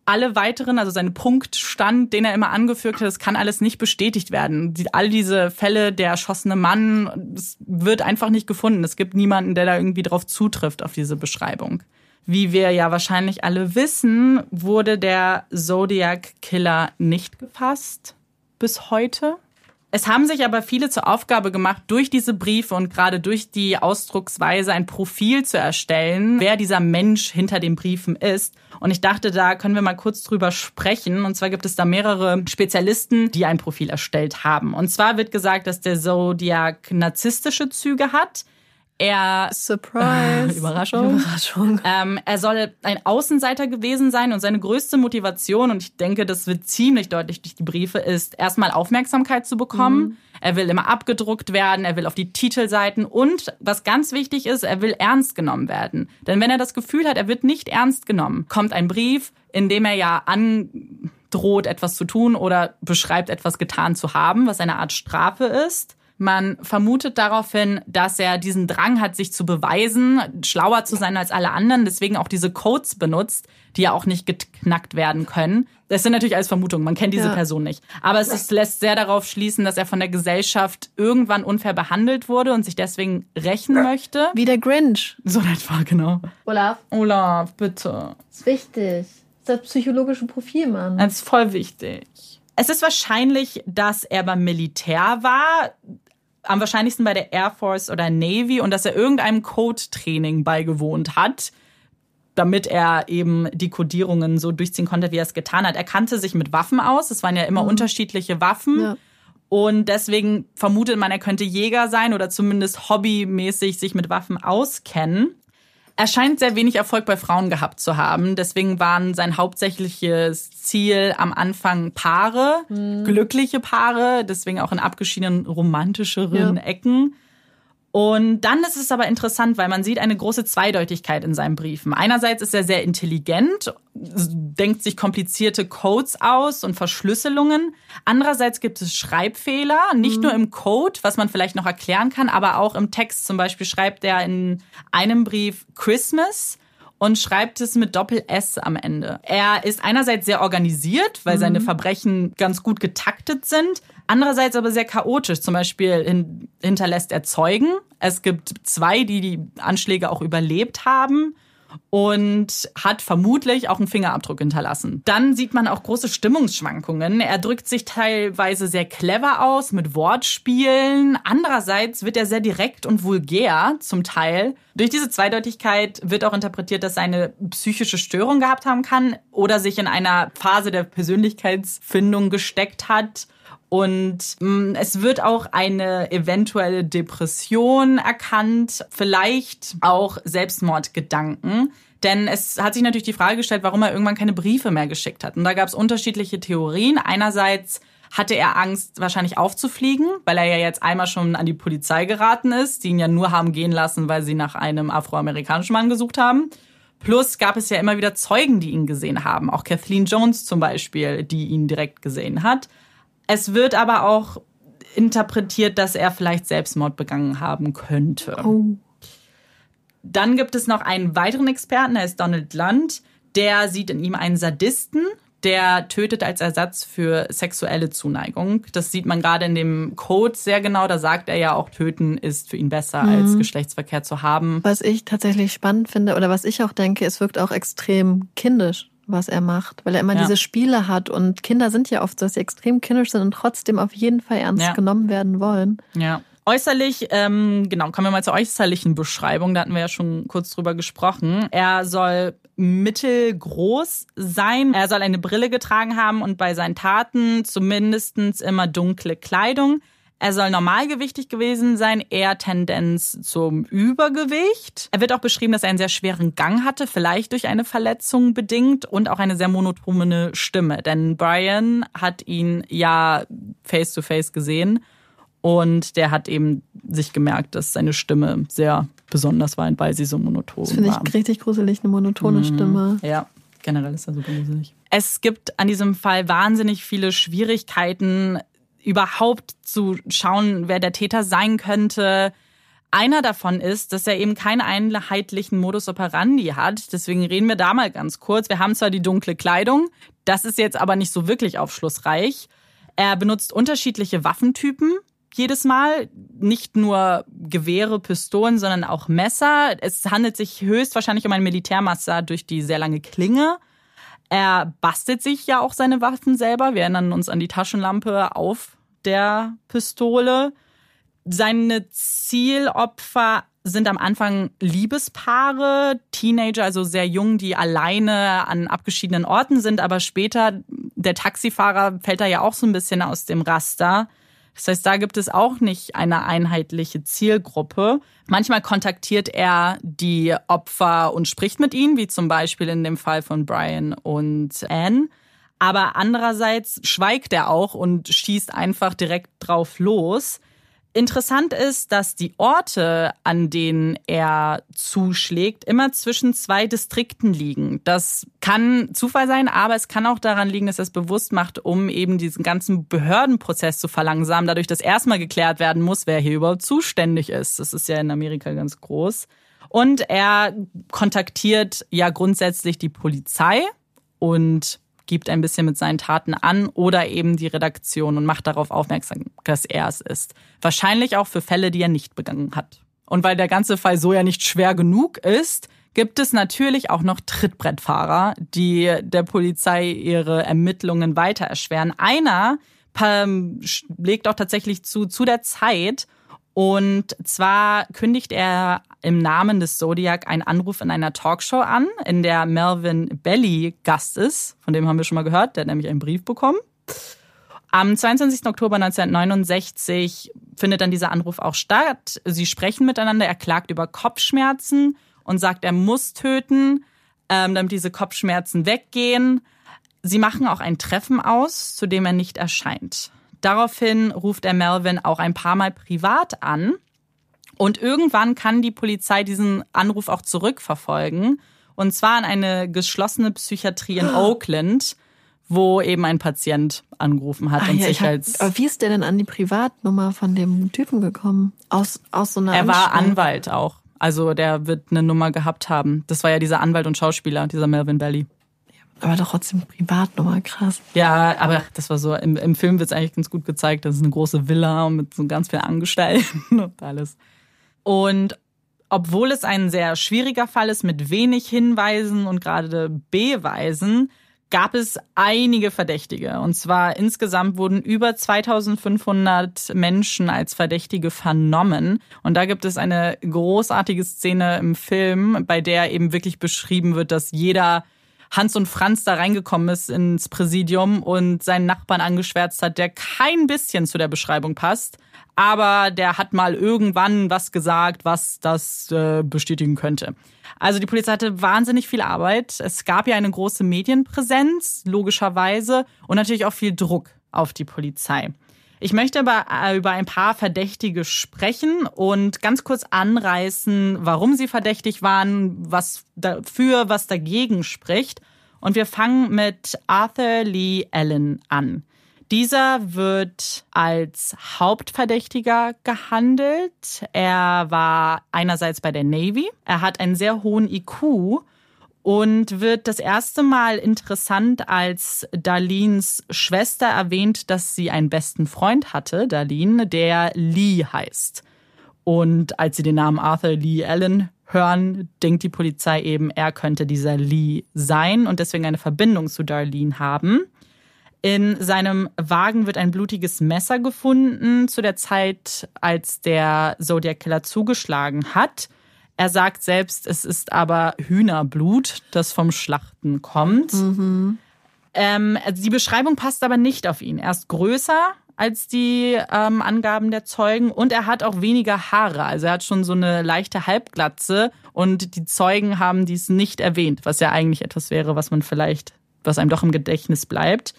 Alle weiteren, also sein Punktstand, den er immer angeführt hat, das kann alles nicht bestätigt werden. All diese Fälle, der erschossene Mann, es wird einfach nicht gefunden. Es gibt niemanden, der da irgendwie drauf zutrifft, auf diese Beschreibung. Wie wir ja wahrscheinlich alle wissen, wurde der Zodiac Killer nicht gefasst bis heute. Es haben sich aber viele zur Aufgabe gemacht, durch diese Briefe und gerade durch die Ausdrucksweise ein Profil zu erstellen, wer dieser Mensch hinter den Briefen ist. Und ich dachte, da können wir mal kurz drüber sprechen. Und zwar gibt es da mehrere Spezialisten, die ein Profil erstellt haben. Und zwar wird gesagt, dass der Zodiac narzisstische Züge hat. Er Surprise. Überraschung. Überraschung. ähm, er soll ein Außenseiter gewesen sein und seine größte Motivation, und ich denke, das wird ziemlich deutlich durch die Briefe, ist erstmal Aufmerksamkeit zu bekommen. Er will immer abgedruckt werden, er will auf die Titelseiten und was ganz wichtig ist, er will ernst genommen werden. Denn wenn er das Gefühl hat, er wird nicht ernst genommen, kommt ein Brief, in dem er ja androht, etwas zu tun oder beschreibt, etwas getan zu haben, was eine Art Strafe ist. Man vermutet daraufhin, dass er diesen Drang hat, sich zu beweisen, schlauer zu sein als alle anderen, deswegen auch diese Codes benutzt, die ja auch nicht geknackt werden können. Das sind natürlich alles Vermutungen, man kennt diese Ja. Person nicht. Aber es ist, lässt sehr darauf schließen, dass er von der Gesellschaft irgendwann unfair behandelt wurde und sich deswegen rächen möchte. Wie der Grinch. So etwa, genau. Olaf, Olaf, bitte. ist wichtig. Das ist das psychologische Profil, Mann. Das ist voll wichtig. Es ist wahrscheinlich, dass er beim Militär war, am wahrscheinlichsten bei der Air Force oder Navy und dass er irgendeinem Code-Training beigewohnt hat, damit er eben die Codierungen so durchziehen konnte, wie er es getan hat. Er kannte sich mit Waffen aus. Es waren ja immer unterschiedliche Waffen. Ja. Und deswegen vermutet man, er könnte Jäger sein oder zumindest hobbymäßig sich mit Waffen auskennen. Er scheint sehr wenig Erfolg bei Frauen gehabt zu haben. Deswegen waren sein hauptsächliches Ziel am Anfang Paare, glückliche Paare, deswegen auch in abgeschiedenen romantischeren Ja. Ecken. Und dann ist es aber interessant, weil man sieht eine große Zweideutigkeit in seinen Briefen. Einerseits ist er sehr intelligent, denkt sich komplizierte Codes aus und Verschlüsselungen. Andererseits gibt es Schreibfehler, nicht nur im Code, was man vielleicht noch erklären kann, aber auch im Text. Zum Beispiel schreibt er in einem Brief Christmas und schreibt es mit Doppel-S am Ende. Er ist einerseits sehr organisiert, weil seine Verbrechen ganz gut getaktet sind, andererseits aber sehr chaotisch. Zum Beispiel hin hinterlässt er Zeugen. Es gibt zwei, die die Anschläge auch überlebt haben und hat vermutlich auch einen Fingerabdruck hinterlassen. Dann sieht man auch große Stimmungsschwankungen. Er drückt sich teilweise sehr clever aus mit Wortspielen. Andererseits wird er sehr direkt und vulgär zum Teil. Durch diese Zweideutigkeit wird auch interpretiert, dass er eine psychische Störung gehabt haben kann oder sich in einer Phase der Persönlichkeitsfindung gesteckt hat. Und mh, es wird auch eine eventuelle Depression erkannt, vielleicht auch Selbstmordgedanken. Denn es hat sich natürlich die Frage gestellt, warum er irgendwann keine Briefe mehr geschickt hat. Und da gab es unterschiedliche Theorien. Einerseits hatte er Angst, wahrscheinlich aufzufliegen, weil er ja jetzt einmal schon an die Polizei geraten ist, die ihn ja nur haben gehen lassen, weil sie nach einem afroamerikanischen Mann gesucht haben. Plus gab es ja immer wieder Zeugen, die ihn gesehen haben. Auch Kathleen Jones zum Beispiel, die ihn direkt gesehen hat. Es wird aber auch interpretiert, dass er vielleicht Selbstmord begangen haben könnte. Dann gibt es noch einen weiteren Experten, der ist Donald Lund. Der sieht in ihm einen Sadisten, der tötet als Ersatz für sexuelle Zuneigung. Das sieht man gerade in dem Code sehr genau. Da sagt er ja auch, töten ist für ihn besser, als Geschlechtsverkehr zu haben. Was ich tatsächlich spannend finde oder was ich auch denke, es wirkt auch extrem kindisch. Was er macht, weil er immer Ja. diese Spiele hat und Kinder sind ja oft so, dass sie extrem kindisch sind und trotzdem auf jeden Fall ernst Ja. genommen werden wollen. Ja. Äußerlich, ähm, genau, kommen wir mal zur äußerlichen Beschreibung. Da hatten wir ja schon kurz drüber gesprochen. Er soll mittelgroß sein. Er soll eine Brille getragen haben und bei seinen Taten zumindestens immer dunkle Kleidung. Er soll normalgewichtig gewesen sein, eher Tendenz zum Übergewicht. Er wird auch beschrieben, dass er einen sehr schweren Gang hatte, vielleicht durch eine Verletzung bedingt und auch eine sehr monotone Stimme. Denn Brian hat ihn ja face to face gesehen und der hat eben sich gemerkt, dass seine Stimme sehr besonders war, weil sie so monoton Das finde war. ich richtig gruselig, eine monotone Stimme. Ja, generell ist er super gruselig. Es gibt an diesem Fall wahnsinnig viele Schwierigkeiten, überhaupt zu schauen, wer der Täter sein könnte. Einer davon ist, dass er eben keinen einheitlichen Modus operandi hat. Deswegen reden wir da mal ganz kurz. Wir haben zwar die dunkle Kleidung, das ist jetzt aber nicht so wirklich aufschlussreich. Er benutzt unterschiedliche Waffentypen jedes Mal. Nicht nur Gewehre, Pistolen, sondern auch Messer. Es handelt sich höchstwahrscheinlich um ein Militärmesser durch die sehr lange Klinge. Er bastelt sich ja auch seine Waffen selber. Wir erinnern uns an die Taschenlampe auf der Pistole. Seine Zielopfer sind am Anfang Liebespaare, Teenager, also sehr jung, die alleine an abgeschiedenen Orten sind, aber später, der Taxifahrer fällt da ja auch so ein bisschen aus dem Raster. Das heißt, da gibt es auch nicht eine einheitliche Zielgruppe. Manchmal kontaktiert er die Opfer und spricht mit ihnen, wie zum Beispiel in dem Fall von Brian und Anne. Aber andererseits schweigt er auch und schießt einfach direkt drauf los. Interessant ist, dass die Orte, an denen er zuschlägt, immer zwischen zwei Distrikten liegen. Das kann Zufall sein, aber es kann auch daran liegen, dass er es bewusst macht, um eben diesen ganzen Behördenprozess zu verlangsamen, dadurch, dass erstmal geklärt werden muss, wer hier überhaupt zuständig ist. Das ist ja in Amerika ganz groß. Und er kontaktiert ja grundsätzlich die Polizei und gibt ein bisschen mit seinen Taten an oder eben die Redaktion und macht darauf aufmerksam, dass er es ist. Wahrscheinlich auch für Fälle, die er nicht begangen hat. Und weil der ganze Fall so ja nicht schwer genug ist, gibt es natürlich auch noch Trittbrettfahrer, die der Polizei ihre Ermittlungen weiter erschweren. Einer ähm, legt auch tatsächlich zu, zu der Zeit, und zwar kündigt er im Namen des Zodiac einen Anruf in einer Talkshow an, in der Melvin Belly Gast ist. Von dem haben wir schon mal gehört. Der hat nämlich einen Brief bekommen. Am 22. Oktober 1969 findet dann dieser Anruf auch statt. Sie sprechen miteinander. Er klagt über Kopfschmerzen und sagt, er muss töten, ähm, damit diese Kopfschmerzen weggehen. Sie machen auch ein Treffen aus, zu dem er nicht erscheint. Daraufhin ruft er Melvin auch ein paar Mal privat an. Und irgendwann kann die Polizei diesen Anruf auch zurückverfolgen. Und zwar an eine geschlossene Psychiatrie in Oakland, wo eben ein Patient angerufen hat Ah, und ja, sich ich hab, als. aber wie ist der denn an die Privatnummer von dem Typen gekommen? Aus, aus so einer Er war Anstalt? Anwalt auch. Also der wird eine Nummer gehabt haben. Das war ja dieser Anwalt und Schauspieler, dieser Melvin Belly. Aber doch trotzdem Privatnummer, krass. Ja, aber das war so, im, im Film wird es eigentlich ganz gut gezeigt, das ist eine große Villa mit so ganz vielen Angestellten und alles. Und obwohl es ein sehr schwieriger Fall ist mit wenig Hinweisen und gerade Beweisen, gab es einige Verdächtige. Und zwar insgesamt wurden über 2500 Menschen als Verdächtige vernommen. Und da gibt es eine großartige Szene im Film, bei der eben wirklich beschrieben wird, dass jeder Hans und Franz da reingekommen ist ins Präsidium und seinen Nachbarn angeschwärzt hat, der kein bisschen zu der Beschreibung passt. Aber der hat mal irgendwann was gesagt, was das äh, bestätigen könnte. Also die Polizei hatte wahnsinnig viel Arbeit. Es gab ja eine große Medienpräsenz, logischerweise, und natürlich auch viel Druck auf die Polizei. Ich möchte aber äh, über ein paar Verdächtige sprechen und ganz kurz anreißen, warum sie verdächtig waren, was dafür, was dagegen spricht. Und wir fangen mit Arthur Lee Allen an. Dieser wird als Hauptverdächtiger gehandelt. Er war einerseits bei der Navy. Er hat einen sehr hohen IQ und wird das erste Mal interessant, als Darlins Schwester erwähnt, dass sie einen besten Freund hatte, Darlene, der Lee heißt. Und als sie den Namen Arthur Lee Allen hören, denkt die Polizei eben, er könnte dieser Lee sein und deswegen eine Verbindung zu Darlene haben. In seinem Wagen wird ein blutiges Messer gefunden zu der Zeit, als der Zodiac Killer zugeschlagen hat. Er sagt selbst, es ist aber Hühnerblut, das vom Schlachten kommt. Mhm. Ähm, die Beschreibung passt aber nicht auf ihn. Er ist größer als die ähm, Angaben der Zeugen und er hat auch weniger Haare. Also er hat schon so eine leichte Halbglatze und die Zeugen haben dies nicht erwähnt, was ja eigentlich etwas wäre, was man vielleicht, was einem doch im Gedächtnis bleibt.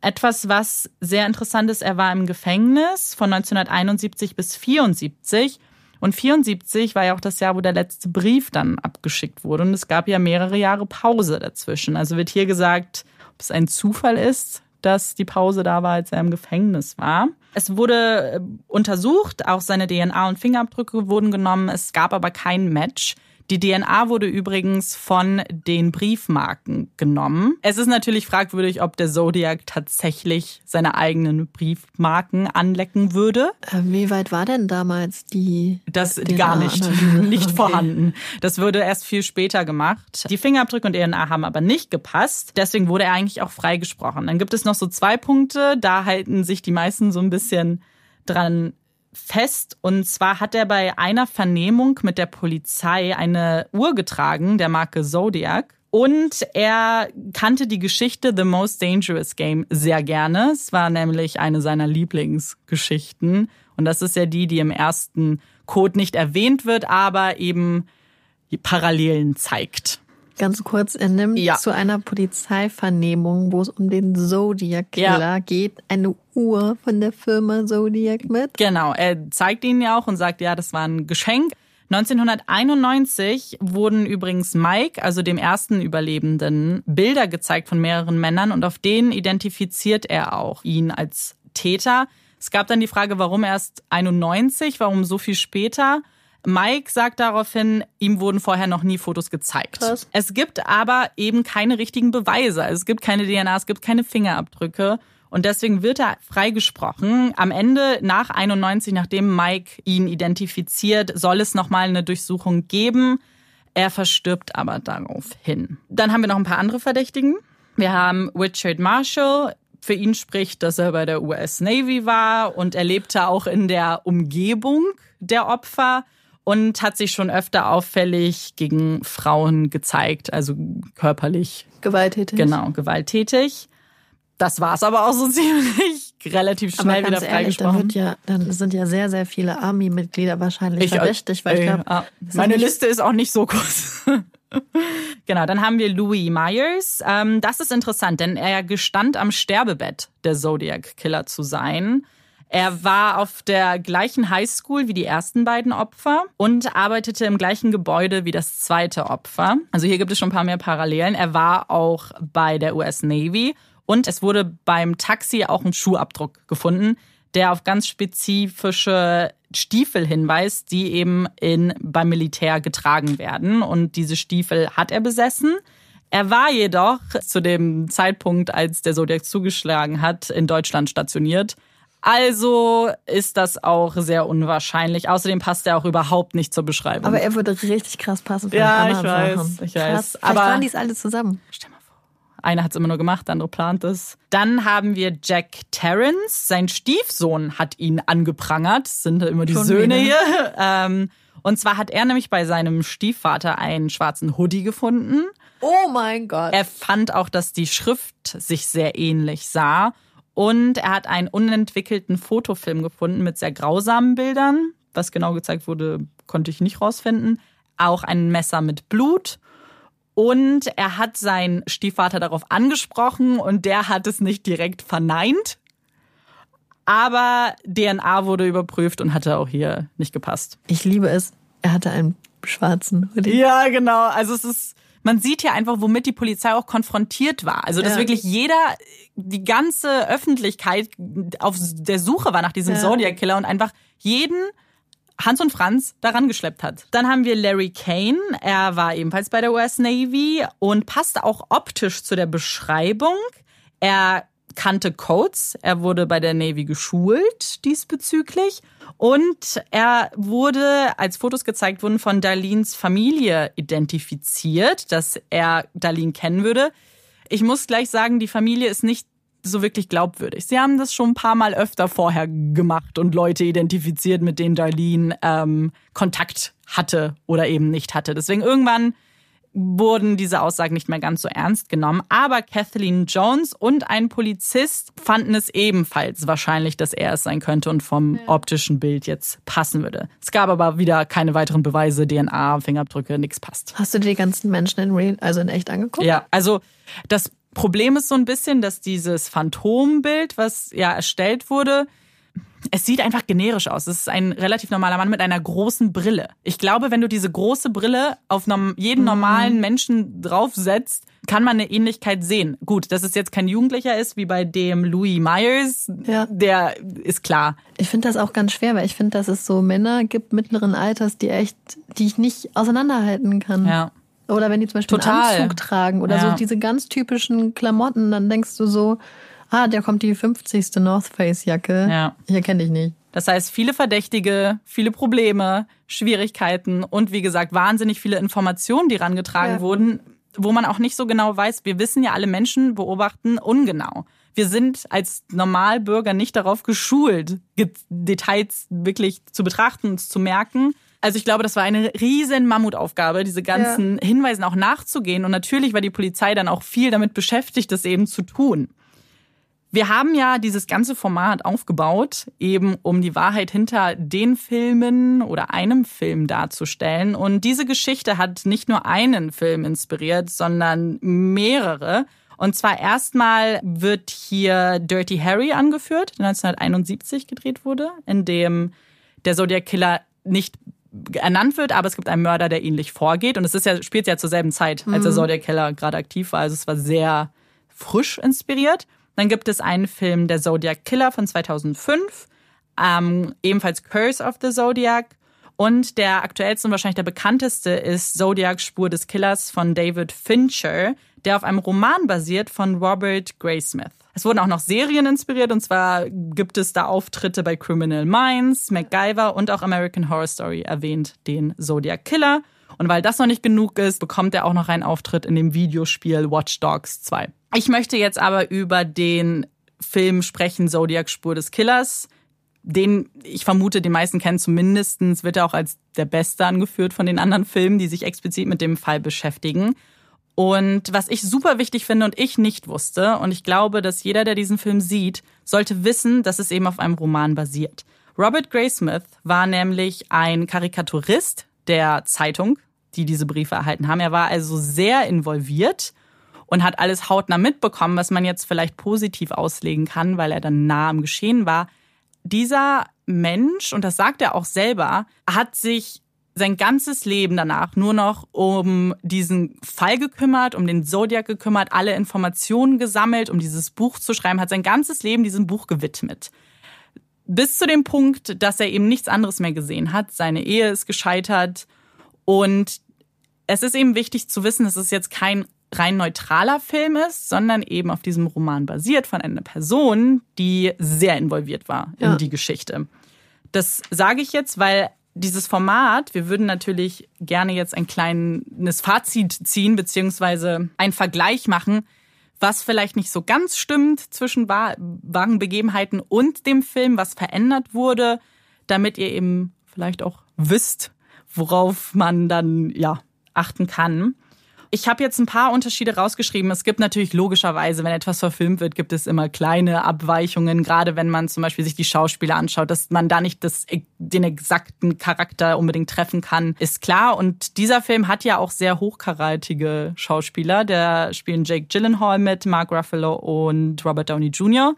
Etwas, was sehr interessant ist, er war im Gefängnis von 1971 bis 74 und 74 war ja auch das Jahr, wo der letzte Brief dann abgeschickt wurde und es gab ja mehrere Jahre Pause dazwischen. Also wird hier gesagt, ob es ein Zufall ist, dass die Pause da war, als er im Gefängnis war. Es wurde äh, untersucht, auch seine DNA und Fingerabdrücke wurden genommen. Es gab aber kein Match. Die DNA wurde übrigens von den Briefmarken genommen. Es ist natürlich fragwürdig, ob der Zodiac tatsächlich seine eigenen Briefmarken anlecken würde. Äh, Wie weit war denn damals die? Das DNA gar nicht, nicht Okay. vorhanden. Das würde erst viel später gemacht. Die Fingerabdrücke und DNA haben aber nicht gepasst. Deswegen wurde er eigentlich auch freigesprochen. Dann gibt es noch so zwei Punkte, da halten sich die meisten so ein bisschen dran fest. Und zwar hat er bei einer Vernehmung mit der Polizei eine Uhr getragen, der Marke Zodiac. Und er kannte die Geschichte The Most Dangerous Game sehr gerne. Es war nämlich eine seiner Lieblingsgeschichten. Und das ist ja die, die im ersten Code nicht erwähnt wird, aber eben die Parallelen zeigt. Ganz kurz, er nimmt Ja. zu einer Polizeivernehmung, wo es um den Zodiac Killer Ja. geht, eine Uhr von der Firma Zodiac mit. Genau, er zeigt ihnen ja auch und sagt, ja, das war ein Geschenk. 1991 wurden übrigens Mike, also dem ersten Überlebenden, Bilder gezeigt von mehreren Männern und auf denen identifiziert er auch ihn als Täter. Es gab dann die Frage, warum erst 91, warum so viel später? Mike sagt daraufhin, ihm wurden vorher noch nie Fotos gezeigt. Krass. Es gibt aber eben keine richtigen Beweise. Also es gibt keine DNA, es gibt keine Fingerabdrücke. Und deswegen wird er freigesprochen. Am Ende, nach 91, nachdem Mike ihn identifiziert, soll es nochmal eine Durchsuchung geben. Er verstirbt aber daraufhin. Dann haben wir noch ein paar andere Verdächtigen. Wir haben Richard Marshall. Für ihn spricht, dass er bei der US Navy war und er lebte auch in der Umgebung der Opfer und hat sich schon öfter auffällig gegen Frauen gezeigt, also körperlich, Gewalttätig. genau, gewalttätig. Das war's aber auch so ziemlich relativ Aber schnell wieder ganz dann, freigesprochen. wird ja, dann sind ja sehr, sehr viele Army-Mitglieder wahrscheinlich verdächtig, weil ich äh, glaube, ah, meine Liste ist auch nicht so kurz. genau, dann haben wir Louis Myers. Ähm, das ist interessant, denn er gestand am Sterbebett der Zodiac Killer zu sein. Er war auf der gleichen Highschool wie die ersten beiden Opfer und arbeitete im gleichen Gebäude wie das zweite Opfer. Also hier gibt es schon ein paar mehr Parallelen. Er war auch bei der US Navy und es wurde beim Taxi auch ein Schuhabdruck gefunden, der auf ganz spezifische Stiefel hinweist, die eben in, beim Militär getragen werden. Und diese Stiefel hat er besessen. Er war jedoch zu dem Zeitpunkt, als der Zodiac zugeschlagen hat, in Deutschland stationiert. Also ist das auch sehr unwahrscheinlich. Außerdem passt er auch überhaupt nicht zur Beschreibung. aber er würde richtig krass passen für Ja, ich anderen weiß, Sachen. ich Krass. weiß. Vielleicht Aber- waren die es alle zusammen. Einer hat es immer nur gemacht, der andere plant es. Dann haben wir Jack Terrence. Sein Stiefsohn hat ihn angeprangert. Das sind immer die Schon Söhne wieder. hier. Ähm, und zwar hat er nämlich bei seinem Stiefvater einen schwarzen Hoodie gefunden. Oh mein Gott. Er fand auch, dass die Schrift sich sehr ähnlich sah. Und er hat einen unentwickelten Fotofilm gefunden mit sehr grausamen Bildern. Was genau gezeigt wurde, konnte ich nicht rausfinden. Auch ein Messer mit Blut. Und er hat seinen Stiefvater darauf angesprochen und der hat es nicht direkt verneint. Aber DNA wurde überprüft und hatte auch hier nicht gepasst. ich liebe es. Er hatte einen schwarzen Hoodie. Ja, genau. Also es ist, man sieht ja einfach, womit die Polizei auch konfrontiert war. Also dass Ja. wirklich jeder, die ganze Öffentlichkeit auf der Suche war nach diesem Ja. Zodiac Killer und einfach jeden Hans und Franz daran geschleppt hat. Dann haben wir Larry Kane. Er war ebenfalls bei der US Navy und passte auch optisch zu der Beschreibung. Er kannte Codes. Er wurde bei der Navy geschult diesbezüglich. Und er wurde, als Fotos gezeigt wurden, von Darlenes Familie identifiziert, dass er Darlene kennen würde. Ich muss gleich sagen, die Familie ist nicht so wirklich glaubwürdig. Sie haben das schon ein paar Mal öfter vorher gemacht und Leute identifiziert, mit denen Darlene ähm, Kontakt hatte oder eben nicht hatte. Deswegen irgendwann wurden diese Aussagen nicht mehr ganz so ernst genommen. Aber Kathleen Jones und ein Polizist fanden es ebenfalls wahrscheinlich, dass er es sein könnte und vom optischen Bild jetzt passen würde. Es gab aber wieder keine weiteren Beweise, DNA, Fingerabdrücke, nichts passt. Hast du dir die ganzen Menschen in real, also in echt angeguckt? Ja, also das Problem ist so ein bisschen, dass dieses Phantombild, was ja erstellt wurde, es sieht einfach generisch aus. Es ist ein relativ normaler Mann mit einer großen Brille. Ich glaube, wenn du diese große Brille auf jeden normalen Menschen draufsetzt, kann man eine Ähnlichkeit sehen. Gut, dass es jetzt kein Jugendlicher ist, wie bei dem Louis Myers, Ja. der ist klar. Ich finde das auch ganz schwer, weil ich finde, dass es so Männer gibt mittleren Alters, die echt, die ich nicht auseinanderhalten kann. Ja. Oder wenn die zum Beispiel Total. einen Anzug tragen oder Ja. so diese ganz typischen Klamotten, dann denkst du so, ah, der kommt die 50. North Face Jacke. Ja. Ich erkenne dich nicht. Das heißt, viele Verdächtige, viele Probleme, Schwierigkeiten und wie gesagt, wahnsinnig viele Informationen, die rangetragen Ja. wurden, wo man auch nicht so genau weiß. Wir wissen ja, alle Menschen beobachten ungenau. Wir sind als Normalbürger nicht darauf geschult, Ge- Details wirklich zu betrachten und zu merken. Also ich glaube, das war eine riesen Mammutaufgabe, diese ganzen Hinweisen auch nachzugehen. Und natürlich war die Polizei dann auch viel damit beschäftigt, das eben zu tun. Wir haben ja dieses ganze Format aufgebaut, eben um die Wahrheit hinter den Filmen oder einem Film darzustellen. Und diese Geschichte hat nicht nur einen Film inspiriert, sondern mehrere. Und zwar erstmal wird hier Dirty Harry angeführt, der 1971 gedreht wurde, in dem der Zodiac Killer nicht ernannt wird, aber es gibt einen Mörder, der ähnlich vorgeht. Und es ist ja, spielt ja zur selben Zeit, als der Zodiac Killer gerade aktiv war. Also es war sehr frisch inspiriert. Dann gibt es einen Film, der Zodiac Killer von 2005, ähm, ebenfalls Curse of the Zodiac. Und der aktuellste und wahrscheinlich der bekannteste ist Zodiac Spur des Killers von David Fincher, der auf einem Roman basiert von Robert Graysmith. Es wurden auch noch Serien inspiriert und zwar gibt es da Auftritte bei Criminal Minds, MacGyver und auch American Horror Story erwähnt den Zodiac Killer. Und weil das noch nicht genug ist, bekommt er auch noch einen Auftritt in dem Videospiel Watch Dogs 2. Ich möchte jetzt aber über den Film sprechen, Zodiac Spur des Killers. Den, ich vermute, die meisten kennen zumindest, wird er auch als der beste angeführt von den anderen Filmen, die sich explizit mit dem Fall beschäftigen. Und was ich super wichtig finde und ich nicht wusste, und ich glaube, dass jeder, der diesen Film sieht, sollte wissen, dass es eben auf einem Roman basiert. Robert Graysmith war nämlich ein Karikaturist der Zeitung, die diese Briefe erhalten haben. Er war also sehr involviert und hat alles hautnah mitbekommen, was man jetzt vielleicht positiv auslegen kann, weil er dann nah am Geschehen war. Dieser Mensch, und das sagt er auch selber, hat sich sein ganzes Leben danach nur noch um diesen Fall gekümmert, um den Zodiac gekümmert, alle Informationen gesammelt, um dieses Buch zu schreiben, hat sein ganzes Leben diesem Buch gewidmet. Bis zu dem Punkt, dass er eben nichts anderes mehr gesehen hat. Seine Ehe ist gescheitert. Und es ist eben wichtig zu wissen, dass es jetzt kein rein neutraler Film ist, sondern eben auf diesem Roman basiert von einer Person, die sehr involviert war in Ja. die Geschichte. Das sage ich jetzt, weil dieses Format, wir würden natürlich gerne jetzt ein kleines Fazit ziehen, beziehungsweise einen Vergleich machen, was vielleicht nicht so ganz stimmt zwischen wahr- wahren Begebenheiten und dem Film, was verändert wurde, damit ihr eben vielleicht auch wisst, worauf man dann ja achten kann. Ich habe jetzt ein paar Unterschiede rausgeschrieben. Es gibt natürlich logischerweise, wenn etwas verfilmt wird, gibt es immer kleine Abweichungen, gerade wenn man zum Beispiel sich die Schauspieler anschaut, dass man da nicht das, den exakten Charakter unbedingt treffen kann, ist klar. Und dieser Film hat ja auch sehr hochkarätige Schauspieler. Da spielen Jake Gyllenhaal mit, Mark Ruffalo und Robert Downey Jr.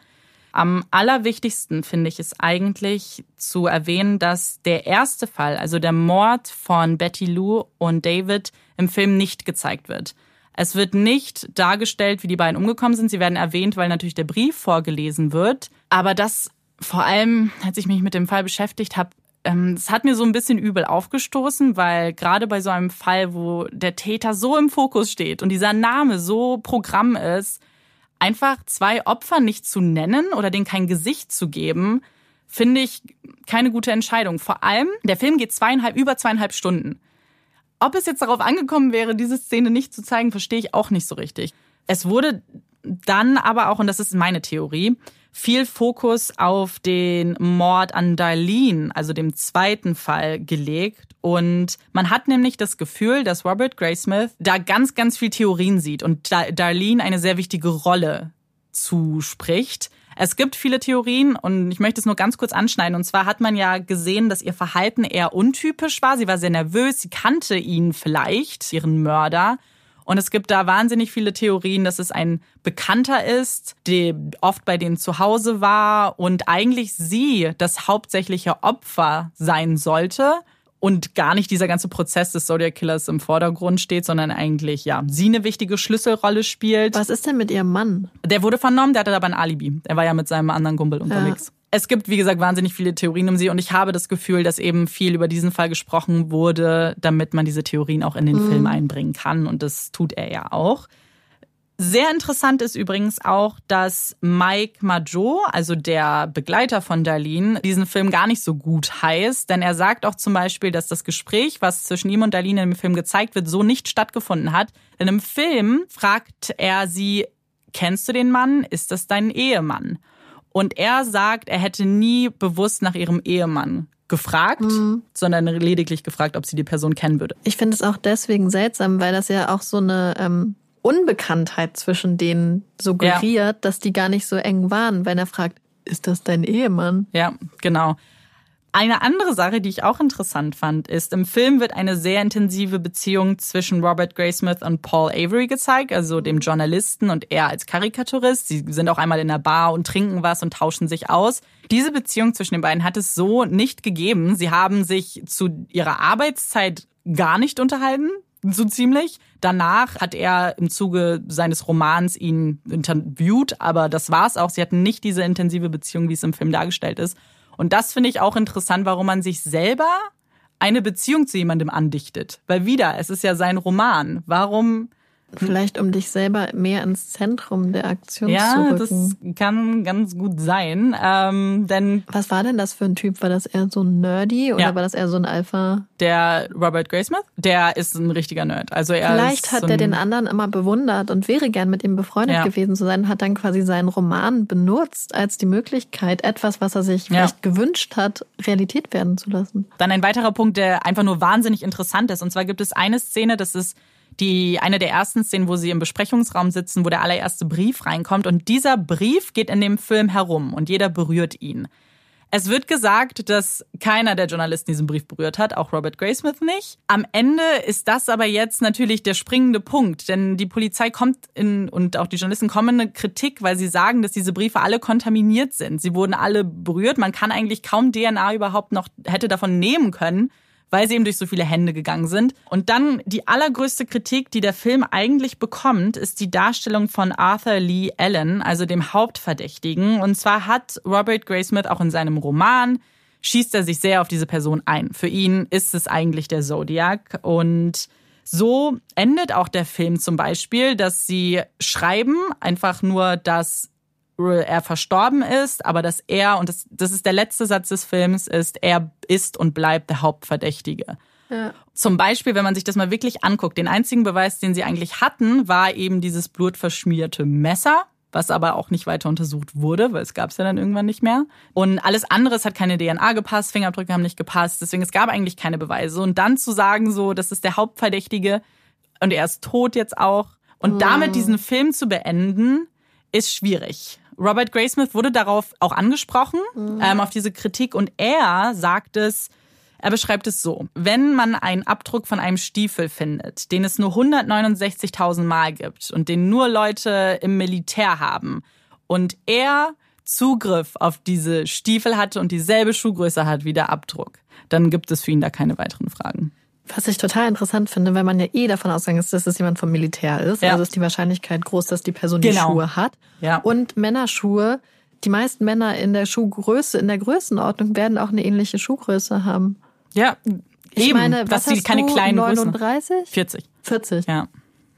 Am allerwichtigsten finde ich es eigentlich zu erwähnen, dass der erste Fall, also der Mord von Betty Lou und David, im Film nicht gezeigt wird. Es wird nicht dargestellt, wie die beiden umgekommen sind. Sie werden erwähnt, weil natürlich der Brief vorgelesen wird. Aber das vor allem, als ich mich mit dem Fall beschäftigt habe, ähm, es hat mir so ein bisschen übel aufgestoßen, weil gerade bei so einem Fall, wo der Täter so im Fokus steht und dieser Name so Programm ist, einfach zwei Opfer nicht zu nennen oder denen kein Gesicht zu geben, finde ich keine gute Entscheidung. Vor allem, der Film geht zweieinhalb, über zweieinhalb Stunden. Ob es jetzt darauf angekommen wäre, diese Szene nicht zu zeigen, verstehe ich auch nicht so richtig. Es wurde dann aber auch, und das ist meine Theorie, viel Fokus auf den Mord an Darlene, also dem zweiten Fall, gelegt. Und man hat nämlich das Gefühl, dass Robert Graysmith da ganz, ganz viel Theorien sieht und Darlene eine sehr wichtige Rolle zuspricht. Es gibt viele Theorien und ich möchte es nur ganz kurz anschneiden. Und zwar hat man ja gesehen, dass ihr Verhalten eher untypisch war. Sie war sehr nervös, sie kannte ihn vielleicht, ihren Mörder. Und es gibt da wahnsinnig viele Theorien, dass es ein Bekannter ist, der oft bei denen zu Hause war und eigentlich sie das hauptsächliche Opfer sein sollte und gar nicht dieser ganze Prozess des Zodiac Killers im Vordergrund steht, sondern eigentlich, ja, sie eine wichtige Schlüsselrolle spielt. Was ist denn mit ihrem Mann? Der wurde vernommen, der hatte aber ein Alibi. Er war ja mit seinem anderen Kumpel unterwegs. Ja es gibt, wie gesagt, wahnsinnig viele Theorien um sie und ich habe das Gefühl, dass eben viel über diesen Fall gesprochen wurde, damit man diese Theorien auch in den mhm. Film einbringen kann und das tut er ja auch. Sehr interessant ist übrigens auch, dass Mike Majot, also der Begleiter von Darlene, diesen Film gar nicht so gut heißt, denn er sagt auch zum Beispiel, dass das Gespräch, was zwischen ihm und Darlene im Film gezeigt wird, so nicht stattgefunden hat. Denn im Film fragt er sie, kennst du den Mann? Ist das dein Ehemann? Und er sagt, er hätte nie bewusst nach ihrem Ehemann gefragt, mhm. sondern lediglich gefragt, ob sie die Person kennen würde. Ich finde es auch deswegen seltsam, weil das ja auch so eine ähm, Unbekanntheit zwischen denen suggeriert, ja. dass die gar nicht so eng waren, wenn er fragt, ist das dein Ehemann? Ja, genau. Eine andere Sache, die ich auch interessant fand, ist, im Film wird eine sehr intensive Beziehung zwischen Robert Graysmith und Paul Avery gezeigt, also dem Journalisten und er als Karikaturist. Sie sind auch einmal in der Bar und trinken was und tauschen sich aus. Diese Beziehung zwischen den beiden hat es so nicht gegeben. Sie haben sich zu ihrer Arbeitszeit gar nicht unterhalten, so ziemlich. Danach hat er im Zuge seines Romans ihn interviewt, aber das war's auch. Sie hatten nicht diese intensive Beziehung, wie es im Film dargestellt ist. Und das finde ich auch interessant, warum man sich selber eine Beziehung zu jemandem andichtet. Weil wieder, es ist ja sein Roman. Warum Vielleicht um dich selber mehr ins Zentrum der Aktion ja, zu rücken. Ja, das kann ganz gut sein. Ähm, denn Was war denn das für ein Typ? War das eher so nerdy oder ja. war das eher so ein Alpha? Der Robert Graysmith, der ist ein richtiger Nerd. Also er Vielleicht hat so er den anderen immer bewundert und wäre gern mit ihm befreundet ja. gewesen zu sein, hat dann quasi seinen Roman benutzt als die Möglichkeit, etwas, was er sich vielleicht gewünscht hat, Realität werden zu lassen. Dann ein weiterer Punkt, der einfach nur wahnsinnig interessant ist. Und zwar gibt es eine Szene, das ist die eine der ersten Szenen, wo sie im Besprechungsraum sitzen, wo der allererste Brief reinkommt. Und dieser Brief geht in dem Film herum und jeder berührt ihn. Es wird gesagt, dass keiner der Journalisten diesen Brief berührt hat, auch Robert Graysmith nicht. Am Ende ist das aber jetzt natürlich der springende Punkt, denn die Polizei kommt in und auch die Journalisten kommen in eine Kritik, weil sie sagen, dass diese Briefe alle kontaminiert sind. Sie wurden alle berührt. Man kann eigentlich kaum DNA überhaupt noch hätte davon nehmen können weil sie eben durch so viele Hände gegangen sind. Und dann die allergrößte Kritik, die der Film eigentlich bekommt, ist die Darstellung von Arthur Lee Allen, also dem Hauptverdächtigen. Und zwar hat Robert Graysmith auch in seinem Roman schießt er sich sehr auf diese Person ein. Für ihn ist es eigentlich der Zodiac und so endet auch der Film zum Beispiel, dass sie schreiben einfach nur, dass er verstorben ist, aber dass er, und das, das ist der letzte Satz des Films, ist, er ist und bleibt der Hauptverdächtige. Ja. Zum Beispiel, wenn man sich das mal wirklich anguckt, den einzigen Beweis, den sie eigentlich hatten, war eben dieses blutverschmierte Messer, was aber auch nicht weiter untersucht wurde, weil es gab es ja dann irgendwann nicht mehr. Und alles andere, es hat keine DNA gepasst, Fingerabdrücke haben nicht gepasst, deswegen es gab eigentlich keine Beweise. Und dann zu sagen, so, das ist der Hauptverdächtige und er ist tot jetzt auch. Und mhm. damit diesen Film zu beenden, ist schwierig. Robert Graysmith wurde darauf auch angesprochen, mhm. ähm, auf diese Kritik, und er sagt es, er beschreibt es so, wenn man einen Abdruck von einem Stiefel findet, den es nur 169.000 Mal gibt und den nur Leute im Militär haben und er Zugriff auf diese Stiefel hatte und dieselbe Schuhgröße hat wie der Abdruck, dann gibt es für ihn da keine weiteren Fragen. Was ich total interessant finde, weil man ja eh davon ausgegangen ist, dass es jemand vom Militär ist. Ja. Also ist die Wahrscheinlichkeit groß, dass die Person genau. die Schuhe hat. Ja. Und Männerschuhe, die meisten Männer in der Schuhgröße, in der Größenordnung werden auch eine ähnliche Schuhgröße haben. Ja, ich eben, meine, was dass sie keine du? kleinen 39? Größen. 40. 40. Ja.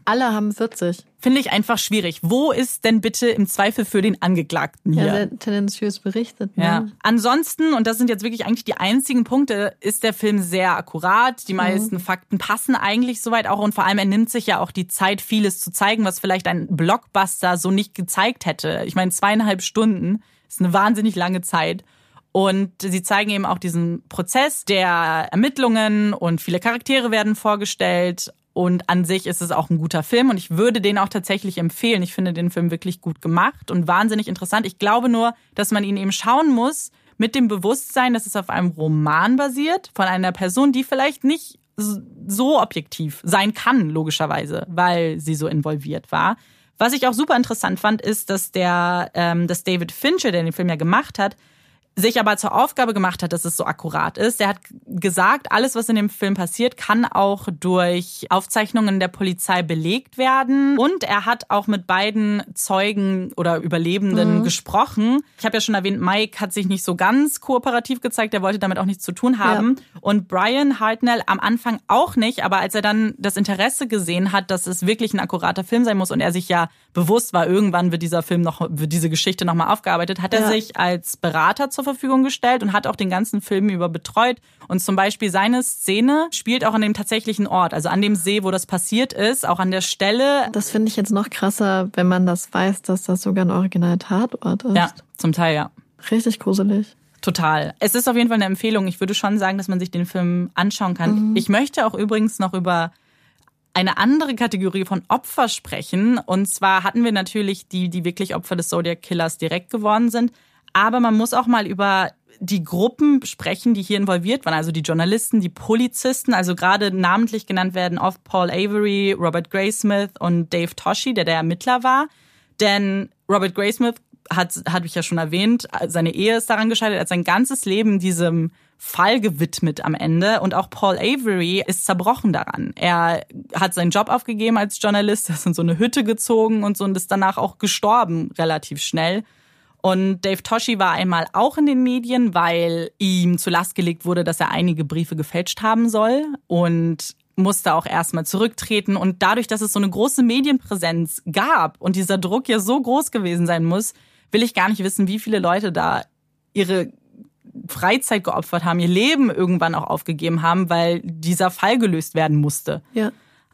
Alle haben 40. Finde ich einfach schwierig. Wo ist denn bitte im Zweifel für den Angeklagten hier? Ja, sehr tendenziös berichtet. Ne? Ja. Ansonsten, und das sind jetzt wirklich eigentlich die einzigen Punkte, ist der Film sehr akkurat. Die meisten Mhm. Fakten passen eigentlich soweit auch und vor allem er nimmt sich ja auch die Zeit, vieles zu zeigen, was vielleicht ein Blockbuster so nicht gezeigt hätte. Ich meine, zweieinhalb Stunden ist eine wahnsinnig lange Zeit. Und sie zeigen eben auch diesen Prozess der Ermittlungen und viele Charaktere werden vorgestellt. Und an sich ist es auch ein guter Film und ich würde den auch tatsächlich empfehlen. Ich finde den Film wirklich gut gemacht und wahnsinnig interessant. Ich glaube nur, dass man ihn eben schauen muss mit dem Bewusstsein, dass es auf einem Roman basiert von einer Person, die vielleicht nicht so objektiv sein kann, logischerweise, weil sie so involviert war. Was ich auch super interessant fand, ist, dass der, ähm, dass David Fincher, der den Film ja gemacht hat, sich aber zur Aufgabe gemacht hat, dass es so akkurat ist. Er hat gesagt, alles, was in dem Film passiert, kann auch durch Aufzeichnungen der Polizei belegt werden. Und er hat auch mit beiden Zeugen oder Überlebenden gesprochen. Ich habe ja schon erwähnt, Mike hat sich nicht so ganz kooperativ gezeigt. Er wollte damit auch nichts zu tun haben. Und Brian Hartnell am Anfang auch nicht. Aber als er dann das Interesse gesehen hat, dass es wirklich ein akkurater Film sein muss und er sich ja bewusst war, irgendwann wird dieser Film noch, wird diese Geschichte nochmal aufgearbeitet, hat er Ja. sich als Berater zur Verfügung gestellt und hat auch den ganzen Film über betreut. Und zum Beispiel seine Szene spielt auch an dem tatsächlichen Ort, also an dem See, wo das passiert ist, auch an der Stelle. Das finde ich jetzt noch krasser, wenn man das weiß, dass das sogar ein Original-Tatort ist. Ja, zum Teil ja. Richtig gruselig. Total. Es ist auf jeden Fall eine Empfehlung. Ich würde schon sagen, dass man sich den Film anschauen kann. Ich möchte auch übrigens noch über eine andere Kategorie von Opfer sprechen. Und zwar hatten wir natürlich die, die wirklich Opfer des Zodiac Killers direkt geworden sind. Aber man muss auch mal über die Gruppen sprechen, die hier involviert waren. Also die Journalisten, die Polizisten, also gerade namentlich genannt werden oft Paul Avery, Robert Graysmith und Dave Toshi, der der Ermittler war. Denn Robert Graysmith hat, habe ich ja schon erwähnt, seine Ehe ist daran gescheitert, er hat sein ganzes Leben diesem Fall gewidmet am Ende. Und auch Paul Avery ist zerbrochen daran. Er hat seinen Job aufgegeben als Journalist, ist in so eine Hütte gezogen und so und ist danach auch gestorben relativ schnell. Und Dave Toshi war einmal auch in den Medien, weil ihm zu Last gelegt wurde, dass er einige Briefe gefälscht haben soll und musste auch erstmal zurücktreten. Und dadurch, dass es so eine große Medienpräsenz gab und dieser Druck ja so groß gewesen sein muss, will ich gar nicht wissen, wie viele Leute da ihre Freizeit geopfert haben, ihr Leben irgendwann auch aufgegeben haben, weil dieser Fall gelöst werden musste. Ja,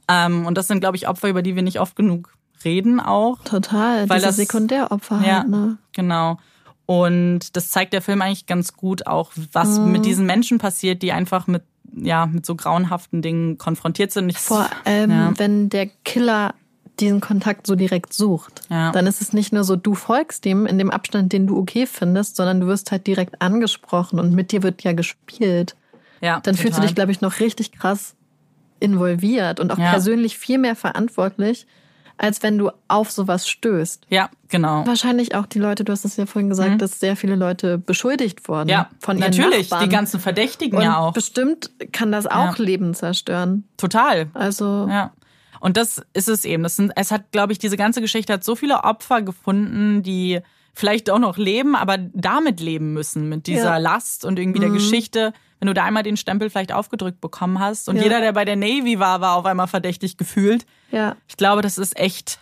Ähm, und das sind, glaube ich, Opfer, über die wir nicht oft genug reden auch. total. Weil das- Sekundäropfer Ja, halt, ne? genau. Und das zeigt der Film eigentlich ganz gut auch, was Mhm. mit diesen Menschen passiert, die einfach mit, ja, mit so grauenhaften Dingen konfrontiert sind. Ich, Vor allem, ja. wenn der Killer diesen Kontakt so direkt sucht, Ja. dann ist es nicht nur so, du folgst ihm in dem Abstand, den du okay findest, sondern du wirst halt direkt angesprochen und mit dir wird ja gespielt. ja, Dann fühlst du total. dich, glaube ich, noch richtig krass involviert und auch Ja. persönlich viel mehr verantwortlich, als wenn du auf sowas stößt. Ja, genau. Wahrscheinlich auch die Leute, du hast es ja vorhin gesagt, dass sehr viele Leute beschuldigt wurden Mhm. Ja, von ihren natürlich. Nachbarn. Die ganzen Verdächtigen und ja auch. bestimmt kann das auch Leben zerstören. Total. Also Ja. Und das ist es eben. Das sind, es hat, glaube ich, diese ganze Geschichte hat so viele Opfer gefunden, die vielleicht auch noch leben, aber damit leben müssen, mit dieser Ja. Last und irgendwie der Geschichte. Wenn du da einmal den Stempel vielleicht aufgedrückt bekommen hast und Ja. jeder, der bei der Navy war, war auf einmal verdächtig gefühlt. ja. Ich glaube, das ist echt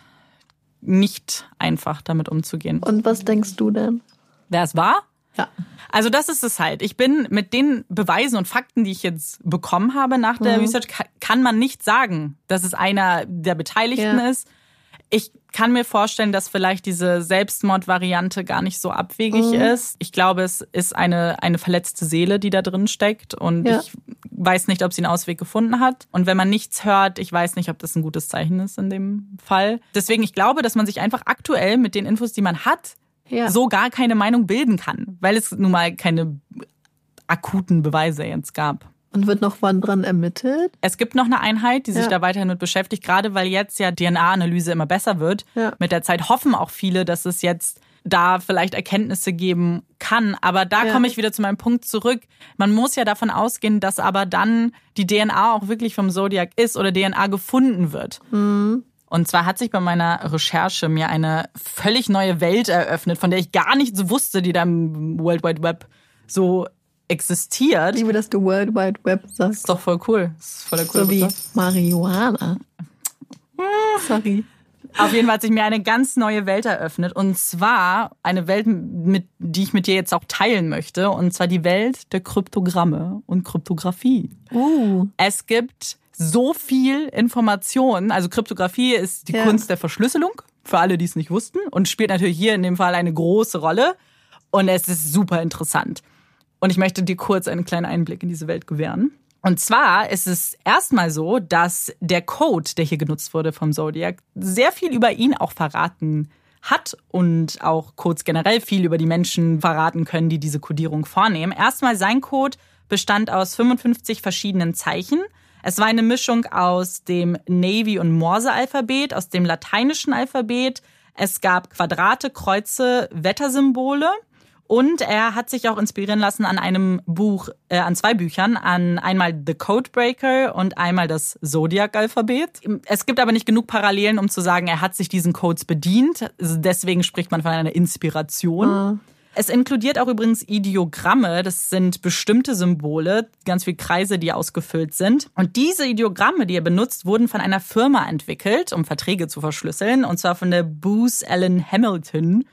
nicht einfach, damit umzugehen. Und was denkst du denn? Wer es war? Ja. Also das ist es halt. Ich bin mit den Beweisen und Fakten, die ich jetzt bekommen habe nach der Research, ka- kann man nicht sagen, dass es einer der Beteiligten Ja. ist. Ich kann mir vorstellen, dass vielleicht diese Selbstmordvariante gar nicht so abwegig ist. Ich glaube, es ist eine, eine verletzte Seele, die da drin steckt. Und Ja. ich weiß nicht, ob sie einen Ausweg gefunden hat. Und wenn man nichts hört, ich weiß nicht, ob das ein gutes Zeichen ist in dem Fall. Deswegen, ich glaube, dass man sich einfach aktuell mit den Infos, die man hat, Ja. so gar keine Meinung bilden kann, weil es nun mal keine akuten Beweise jetzt gab. Und wird noch wann dran ermittelt? Es gibt noch eine Einheit, die sich Ja. da weiterhin mit beschäftigt, gerade weil jetzt ja DNA-Analyse immer besser wird. Ja. Mit der Zeit hoffen auch viele, dass es jetzt da vielleicht Erkenntnisse geben kann. Aber da Ja. komme ich wieder zu meinem Punkt zurück. Man muss ja davon ausgehen, dass aber dann die DNA auch wirklich vom Zodiac ist oder DNA gefunden wird. Mhm. Und zwar hat sich bei meiner Recherche mir eine völlig neue Welt eröffnet, von der ich gar nicht so wusste, die da im World Wide Web so existiert. Ich liebe, dass du World Wide Web sagst. Ist doch voll cool. Das ist voll der coole So wie. Marihuana. Sorry. Auf jeden Fall hat sich mir eine ganz neue Welt eröffnet. Und zwar eine Welt, mit, die ich mit dir jetzt auch teilen möchte. Und zwar die Welt der Kryptogramme und Kryptographie. Uh. Es gibt so viel Information. Also Kryptographie ist die Ja. Kunst der Verschlüsselung, für alle, die es nicht wussten. Und spielt natürlich hier in dem Fall eine große Rolle. Und es ist super interessant. Und ich möchte dir kurz einen kleinen Einblick in diese Welt gewähren. Und zwar ist es erstmal so, dass der Code, der hier genutzt wurde vom Zodiac, sehr viel über ihn auch verraten hat und auch Codes generell viel über die Menschen verraten können, die diese Codierung vornehmen. Erstmal sein Code bestand aus 55 verschiedenen Zeichen. Es war eine Mischung aus dem Navy- und Morse-Alphabet, aus dem lateinischen Alphabet. Es gab Quadrate, Kreuze, Wettersymbole. Und er hat sich auch inspirieren lassen an einem Buch, äh, an zwei Büchern, an einmal The Codebreaker und einmal das Zodiac-Alphabet. Es gibt aber nicht genug Parallelen, um zu sagen, er hat sich diesen Codes bedient. Deswegen spricht man von einer Inspiration. Es inkludiert auch übrigens Ideogramme. Das sind bestimmte Symbole, ganz viele Kreise, die ausgefüllt sind. Und diese Ideogramme, die er benutzt, wurden von einer Firma entwickelt, um Verträge zu verschlüsseln. Und zwar von der Booz Allen Hamilton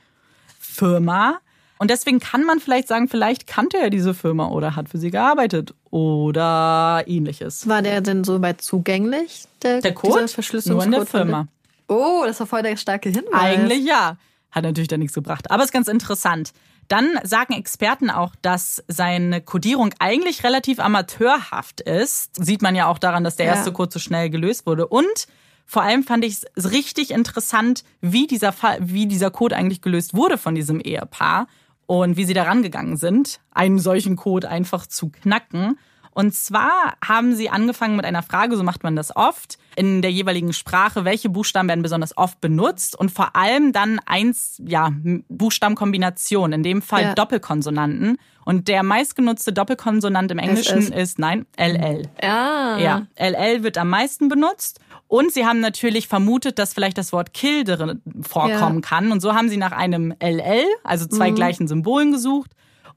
Firma. Und deswegen kann man vielleicht sagen, vielleicht kannte er diese Firma oder hat für sie gearbeitet oder ähnliches. War der denn so weit zugänglich, der, Der Code? Nur in der Firma. Oh, das war voll der starke Hinweis. Eigentlich ja. Hat natürlich da nichts gebracht. Aber ist ganz interessant. Dann sagen Experten auch, dass seine Codierung eigentlich relativ amateurhaft ist. Sieht man ja auch daran, dass der Ja. erste Code so schnell gelöst wurde. Und vor allem fand ich es richtig interessant, wie dieser, Fall, wie dieser Code eigentlich gelöst wurde von diesem Ehepaar und wie sie da rangegangen sind, einen solchen Code einfach zu knacken. Und zwar haben sie angefangen mit einer Frage, so macht man das oft, in der jeweiligen Sprache, welche Buchstaben werden besonders oft benutzt und vor allem dann eins, ja, Buchstabenkombination, in dem Fall Ja. Doppelkonsonanten. Und der meistgenutzte Doppelkonsonant im Englischen SS. ist, nein, LL. Ja. Ja, LL wird am meisten benutzt. Und sie haben natürlich vermutet, dass vielleicht das Wort Kill vorkommen Ja. kann. Und so haben sie nach einem LL, also zwei gleichen Symbolen gesucht.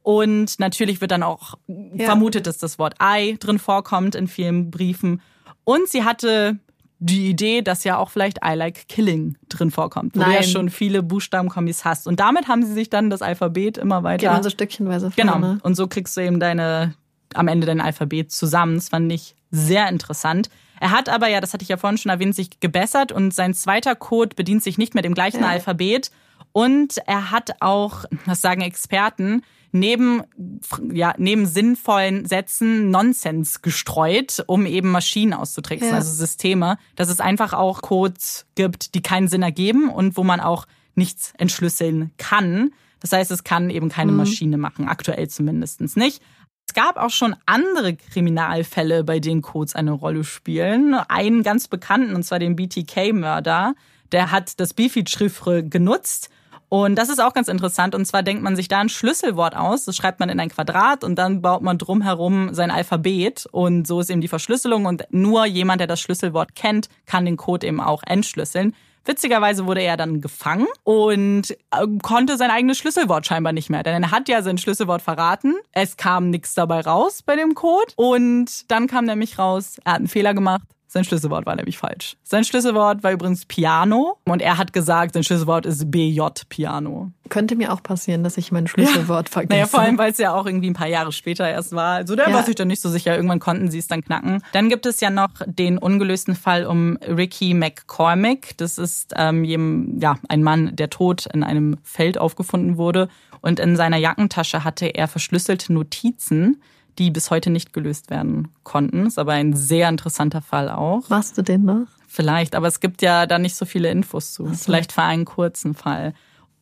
Und natürlich wird dann auch vermutet, dass das Wort I drin vorkommt in vielen Briefen. Und sie hatte die Idee, dass ja auch vielleicht I like killing drin vorkommt, wo du ja schon viele Buchstabenkombis hast. Und damit haben sie sich dann das Alphabet immer weiter Genau, so stückchenweise Genau. vorne. Und so kriegst du eben deine, am Ende dein Alphabet zusammen. Das fand ich sehr interessant. Er hat aber ja, das hatte ich ja vorhin schon erwähnt, sich gebessert und sein zweiter Code bedient sich nicht mehr dem gleichen Ja. Alphabet. Und er hat auch, das sagen Experten, neben, ja, neben sinnvollen Sätzen Nonsens gestreut, um eben Maschinen auszutricksen, Ja. also Systeme, dass es einfach auch Codes gibt, die keinen Sinn ergeben und wo man auch nichts entschlüsseln kann. Das heißt, es kann eben keine Maschine machen, aktuell zumindest nicht. Es gab auch schon andere Kriminalfälle, bei denen Codes eine Rolle spielen. Einen ganz bekannten, und zwar den BTK-Mörder, der hat das Bifid-Chiffre genutzt. Und das ist auch ganz interessant. Und zwar denkt man sich da ein Schlüsselwort aus. Das schreibt man in ein Quadrat und dann baut man drumherum sein Alphabet. Und so ist eben die Verschlüsselung. Und nur jemand, der das Schlüsselwort kennt, kann den Code eben auch entschlüsseln. Witzigerweise wurde er dann gefangen und äh, konnte sein eigenes Schlüsselwort scheinbar nicht mehr. Denn er hat ja sein Schlüsselwort verraten. Es kam nichts dabei raus bei dem Code. Und dann kam nämlich raus, er hat einen Fehler gemacht. Sein Schlüsselwort war nämlich falsch. Sein Schlüsselwort war übrigens Piano und er hat gesagt, sein Schlüsselwort ist BJ Piano. Könnte mir auch passieren, dass ich mein Schlüsselwort vergesse. Naja, vor allem, weil es ja auch irgendwie ein paar Jahre später erst war. Also da Ja. war sich dann nicht so sicher. Irgendwann konnten sie es dann knacken. Dann gibt es ja noch den ungelösten Fall um Ricky McCormick. Das ist ähm, ja, ein Mann, der tot in einem Feld aufgefunden wurde. Und in seiner Jackentasche hatte er verschlüsselte Notizen, die bis heute nicht gelöst werden konnten. Ist aber ein sehr interessanter Fall auch. Machst du den noch? Vielleicht, aber es gibt ja da nicht so viele Infos zu. Vielleicht für einen kurzen Fall.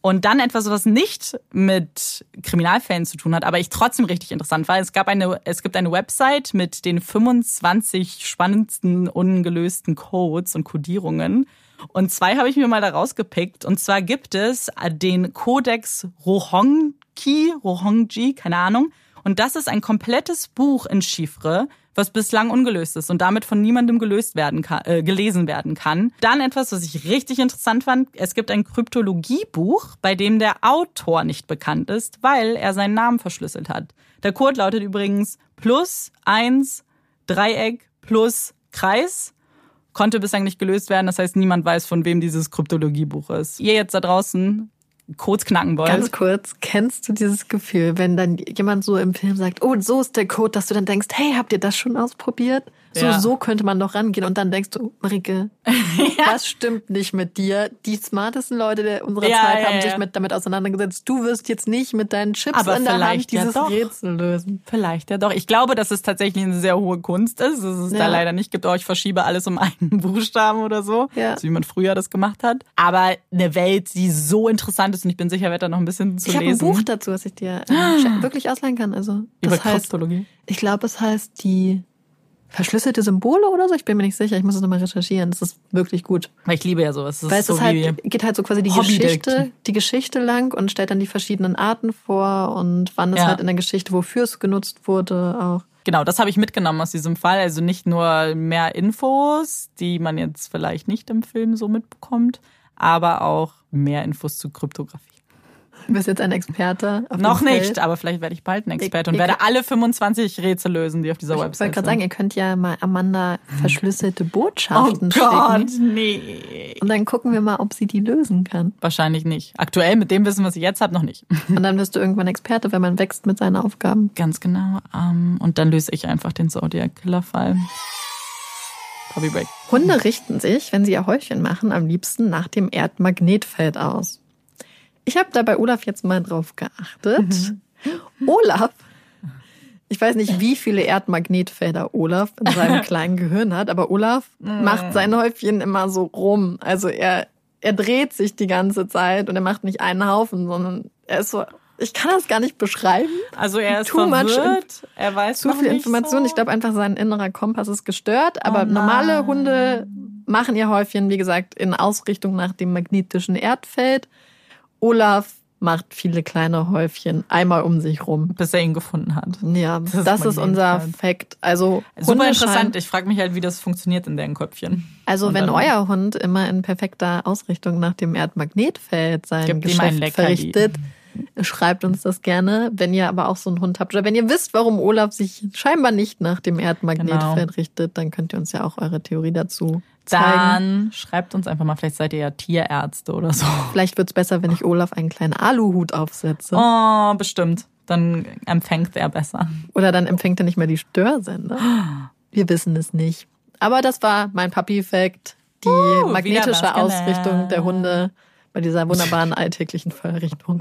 Und dann etwas, was nicht mit Kriminalfällen zu tun hat, aber ich trotzdem richtig interessant war. Es gab eine, es gibt eine Website mit den 25 spannendsten ungelösten Codes und Codierungen. Und zwei habe ich mir mal da rausgepickt. Und zwar gibt es den Codex Rohonki, Rohongji, keine Ahnung. Und das ist ein komplettes Buch in Chiffre, was bislang ungelöst ist und damit von niemandem gelöst werden kann, äh, gelesen werden kann. Dann etwas, was ich richtig interessant fand. Es gibt ein Kryptologiebuch, bei dem der Autor nicht bekannt ist, weil er seinen Namen verschlüsselt hat. Der Code lautet übrigens plus eins Dreieck plus Kreis konnte bislang nicht gelöst werden. Das heißt, niemand weiß, von wem dieses Kryptologiebuch ist. Ihr jetzt da draußen Codes knacken wollt. Ganz kurz, kennst du dieses Gefühl, wenn dann jemand so im Film sagt, oh, so ist der Code, dass du dann denkst, hey, habt ihr das schon ausprobiert? So, Ja. so könnte man doch rangehen und dann denkst du, Marike, was stimmt nicht mit dir? Die smartesten Leute der unserer Ja, Zeit ja, haben ja. sich mit, damit auseinandergesetzt. Du wirst jetzt nicht mit deinen Chips Aber in der Hand ja dieses doch. Rätsel lösen. Vielleicht ja doch. Ich glaube, dass es tatsächlich eine sehr hohe Kunst ist. Dass es da Ja. leider nicht gibt, oh, ich verschiebe alles um einen Buchstaben oder so. Ja. So wie man früher das gemacht hat. Aber eine Welt, die so interessant ist und ich bin sicher, werde da noch ein bisschen zu Ich habe ein lesen. Buch dazu, was ich dir ähm, wirklich ausleihen kann. Also, Über heißt, Kryptologie. ich glaube, es heißt die verschlüsselte Symbole oder so. Ich bin mir nicht sicher. Ich muss es nochmal recherchieren. Das ist wirklich gut. Weil ich liebe ja sowas. Das Weil ist es so halt, geht halt so quasi die. Geschichte, die Geschichte lang und stellt dann die verschiedenen Arten vor und wann es Ja. halt in der Geschichte, wofür es genutzt wurde, auch. Genau, das habe ich mitgenommen aus diesem Fall. Also nicht nur mehr Infos, die man jetzt vielleicht nicht im Film so mitbekommt, aber auch mehr Infos zu Kryptographie. Du bist jetzt ein Experte. Auf Noch nicht, aber vielleicht werde ich bald ein Experte und ihr werde alle 25 Rätsel lösen, die auf dieser Ich wollte Website gerade sind. sagen, ihr könnt ja mal Amanda verschlüsselte oh Botschaften Gott, schicken. nee. Und dann gucken wir mal, ob sie die lösen kann. Wahrscheinlich nicht. Aktuell mit dem Wissen, was ich jetzt habe, noch nicht. Und dann wirst du irgendwann Experte, wenn man wächst mit seinen Aufgaben. Ganz genau. Ähm, und dann löse ich einfach den Zodiac Killer Fall. Copy Break. Hunde richten sich, wenn sie ihr Häufchen machen, am liebsten nach dem Erdmagnetfeld aus. Ich habe da bei Olaf jetzt mal drauf geachtet. Olaf, ich weiß nicht, wie viele Erdmagnetfelder Olaf in seinem kleinen Gehirn hat, aber Olaf macht sein Häufchen immer so rum. Also er, er dreht sich die ganze Zeit und er macht nicht einen Haufen, sondern er ist so, ich kann das gar nicht beschreiben. Also er ist Too verwirrt. Er weiß zu viel Information. So. Ich glaube einfach, sein innerer Kompass ist gestört. Aber Oh normale. Hunde machen ihr Häufchen, wie gesagt, in Ausrichtung nach dem magnetischen Erdfeld. Olaf macht viele kleine Häufchen einmal um sich rum. bis er ihn gefunden hat. Ja, Das das, ist ist unser. Fakt. Also Super interessant. Ich frage mich halt, wie das funktioniert in deren Köpfchen. Also Und wenn dann- euer Hund immer in perfekter Ausrichtung nach dem Erdmagnetfeld sein Geschäft verrichtet, schreibt uns das gerne. Wenn ihr aber auch so einen Hund habt oder wenn ihr wisst, warum Olaf sich scheinbar nicht nach dem Erdmagnetfeld Genau. richtet, dann könnt ihr uns ja auch eure Theorie dazu zeigen. Dann schreibt uns einfach mal, vielleicht seid ihr ja Tierärzte oder so. Vielleicht wird's besser, wenn ich Olaf einen kleinen Aluhut aufsetze. Oh, bestimmt. Dann empfängt er besser. Oder dann empfängt er nicht mehr die Störsender. Wir wissen es nicht. Aber das war mein Papi-Fact. Die wieder magnetische. Ausrichtung der Hunde bei dieser wunderbaren alltäglichen Vorrichtung.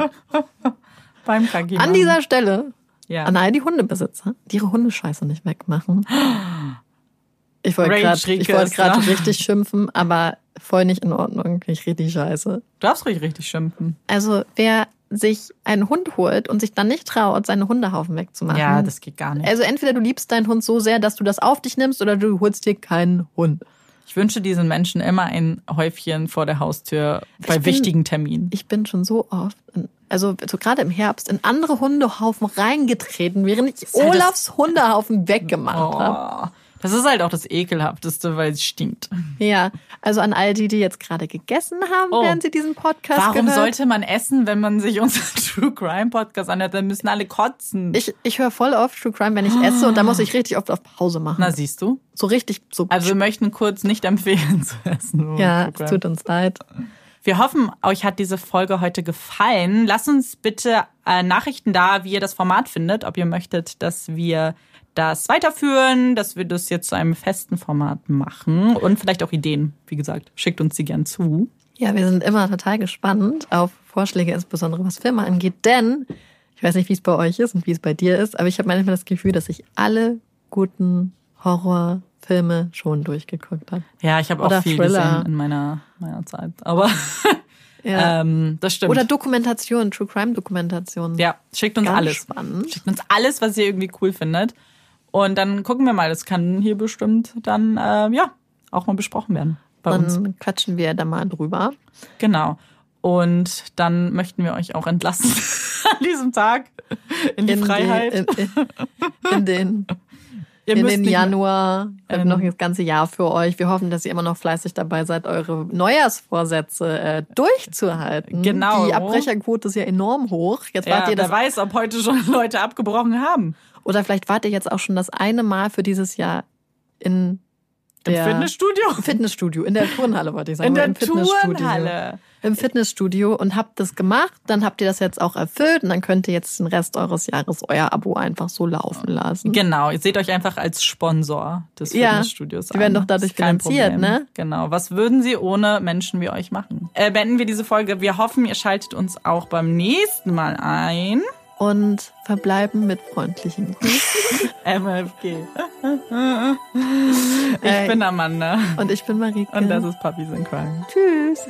Beim KG. An dieser Stelle, ja. an all die Hundebesitzer, die ihre Hundescheiße nicht wegmachen. Ich wollte gerade richtig schimpfen, aber voll nicht in Ordnung. Ich richtig scheiße. Du darfst ruhig richtig schimpfen. Also wer sich einen Hund holt und sich dann nicht traut, seine Hundehaufen wegzumachen. Ja, das geht gar nicht. Also entweder du liebst deinen Hund so sehr, dass du das auf dich nimmst, oder du holst dir keinen Hund. Ich wünsche diesen Menschen immer ein Häufchen vor der Haustür bei bin- wichtigen Terminen. Ich bin schon so oft, in, also so gerade im Herbst, in andere Hundehaufen reingetreten, während ich halt Olafs Hundehaufen weggemacht habe. Das ist halt auch das Ekelhafteste, weil es stinkt. Ja, also an all die, die jetzt gerade gegessen haben, Oh. während sie diesen Podcast Warum gehört. sollte man essen, wenn man sich unseren True Crime Podcast anhört? Dann müssen alle kotzen. ich, ich höre voll oft True Crime, wenn ich esse und da muss ich richtig oft auf Pause machen. Na, siehst du? so richtig, so. Also wir möchten kurz nicht empfehlen zu essen. ja, es tut uns leid. Wir hoffen, euch hat diese Folge heute gefallen. Lasst uns bitte äh, Nachrichten da, wie ihr das Format findet, ob ihr möchtet, dass wir das weiterführen, dass wir das jetzt zu einem festen Format machen und vielleicht auch Ideen. Wie gesagt, schickt uns die gern zu. Ja, wir sind immer total gespannt auf Vorschläge, insbesondere was Filme angeht, denn ich weiß nicht, wie es bei euch ist und wie es bei dir ist, aber ich habe manchmal das Gefühl, dass ich alle guten Horrorfilme schon durchgeguckt habe. Ja, ich habe auch Oder viel Thriller. gesehen in meiner, meiner Zeit. Aber Ja. ähm, das stimmt. Oder Dokumentation, True Crime Dokumentation. ja, schickt uns Ganz alles. spannend. Schickt uns alles, was ihr irgendwie cool findet. Und dann gucken wir mal. Das kann hier bestimmt dann äh, ja auch mal besprochen werden bei uns. Dann quatschen wir da mal drüber. Genau. Und dann möchten wir euch auch entlassen an diesem Tag in die Freiheit. Die, in, in, in den, in den Januar. Wir haben Ähm. noch das ganze Jahr für euch. Wir hoffen, dass ihr immer noch fleißig dabei seid, eure Neujahrsvorsätze äh, durchzuhalten. Genau. Die Abbrecherquote ist ja enorm hoch. Jetzt Ja, wart ihr wer das, weiß, ob heute schon Leute abgebrochen haben. Oder vielleicht wart ihr jetzt auch schon das eine Mal für dieses Jahr in Im Fitnessstudio? Im Fitnessstudio, in der Turnhalle wollte ich sagen. In der Im Fitnessstudio. Turnhalle. Im Fitnessstudio und habt das gemacht, dann habt ihr das jetzt auch erfüllt und dann könnt ihr jetzt den Rest eures Jahres euer Abo einfach so laufen lassen. Genau, ihr seht euch einfach als Sponsor des Ja, Fitnessstudios die werden an. doch dadurch finanziert, Problem. ne? Genau. Was würden sie ohne Menschen wie euch machen? Äh, beenden wir diese Folge. Wir hoffen, ihr schaltet uns auch beim nächsten Mal ein. Und verbleiben mit freundlichen Grüßen. MFG. Ich Äh, bin Amanda. Und ich bin Marike. Und das ist Puppies in Crime. Tschüss.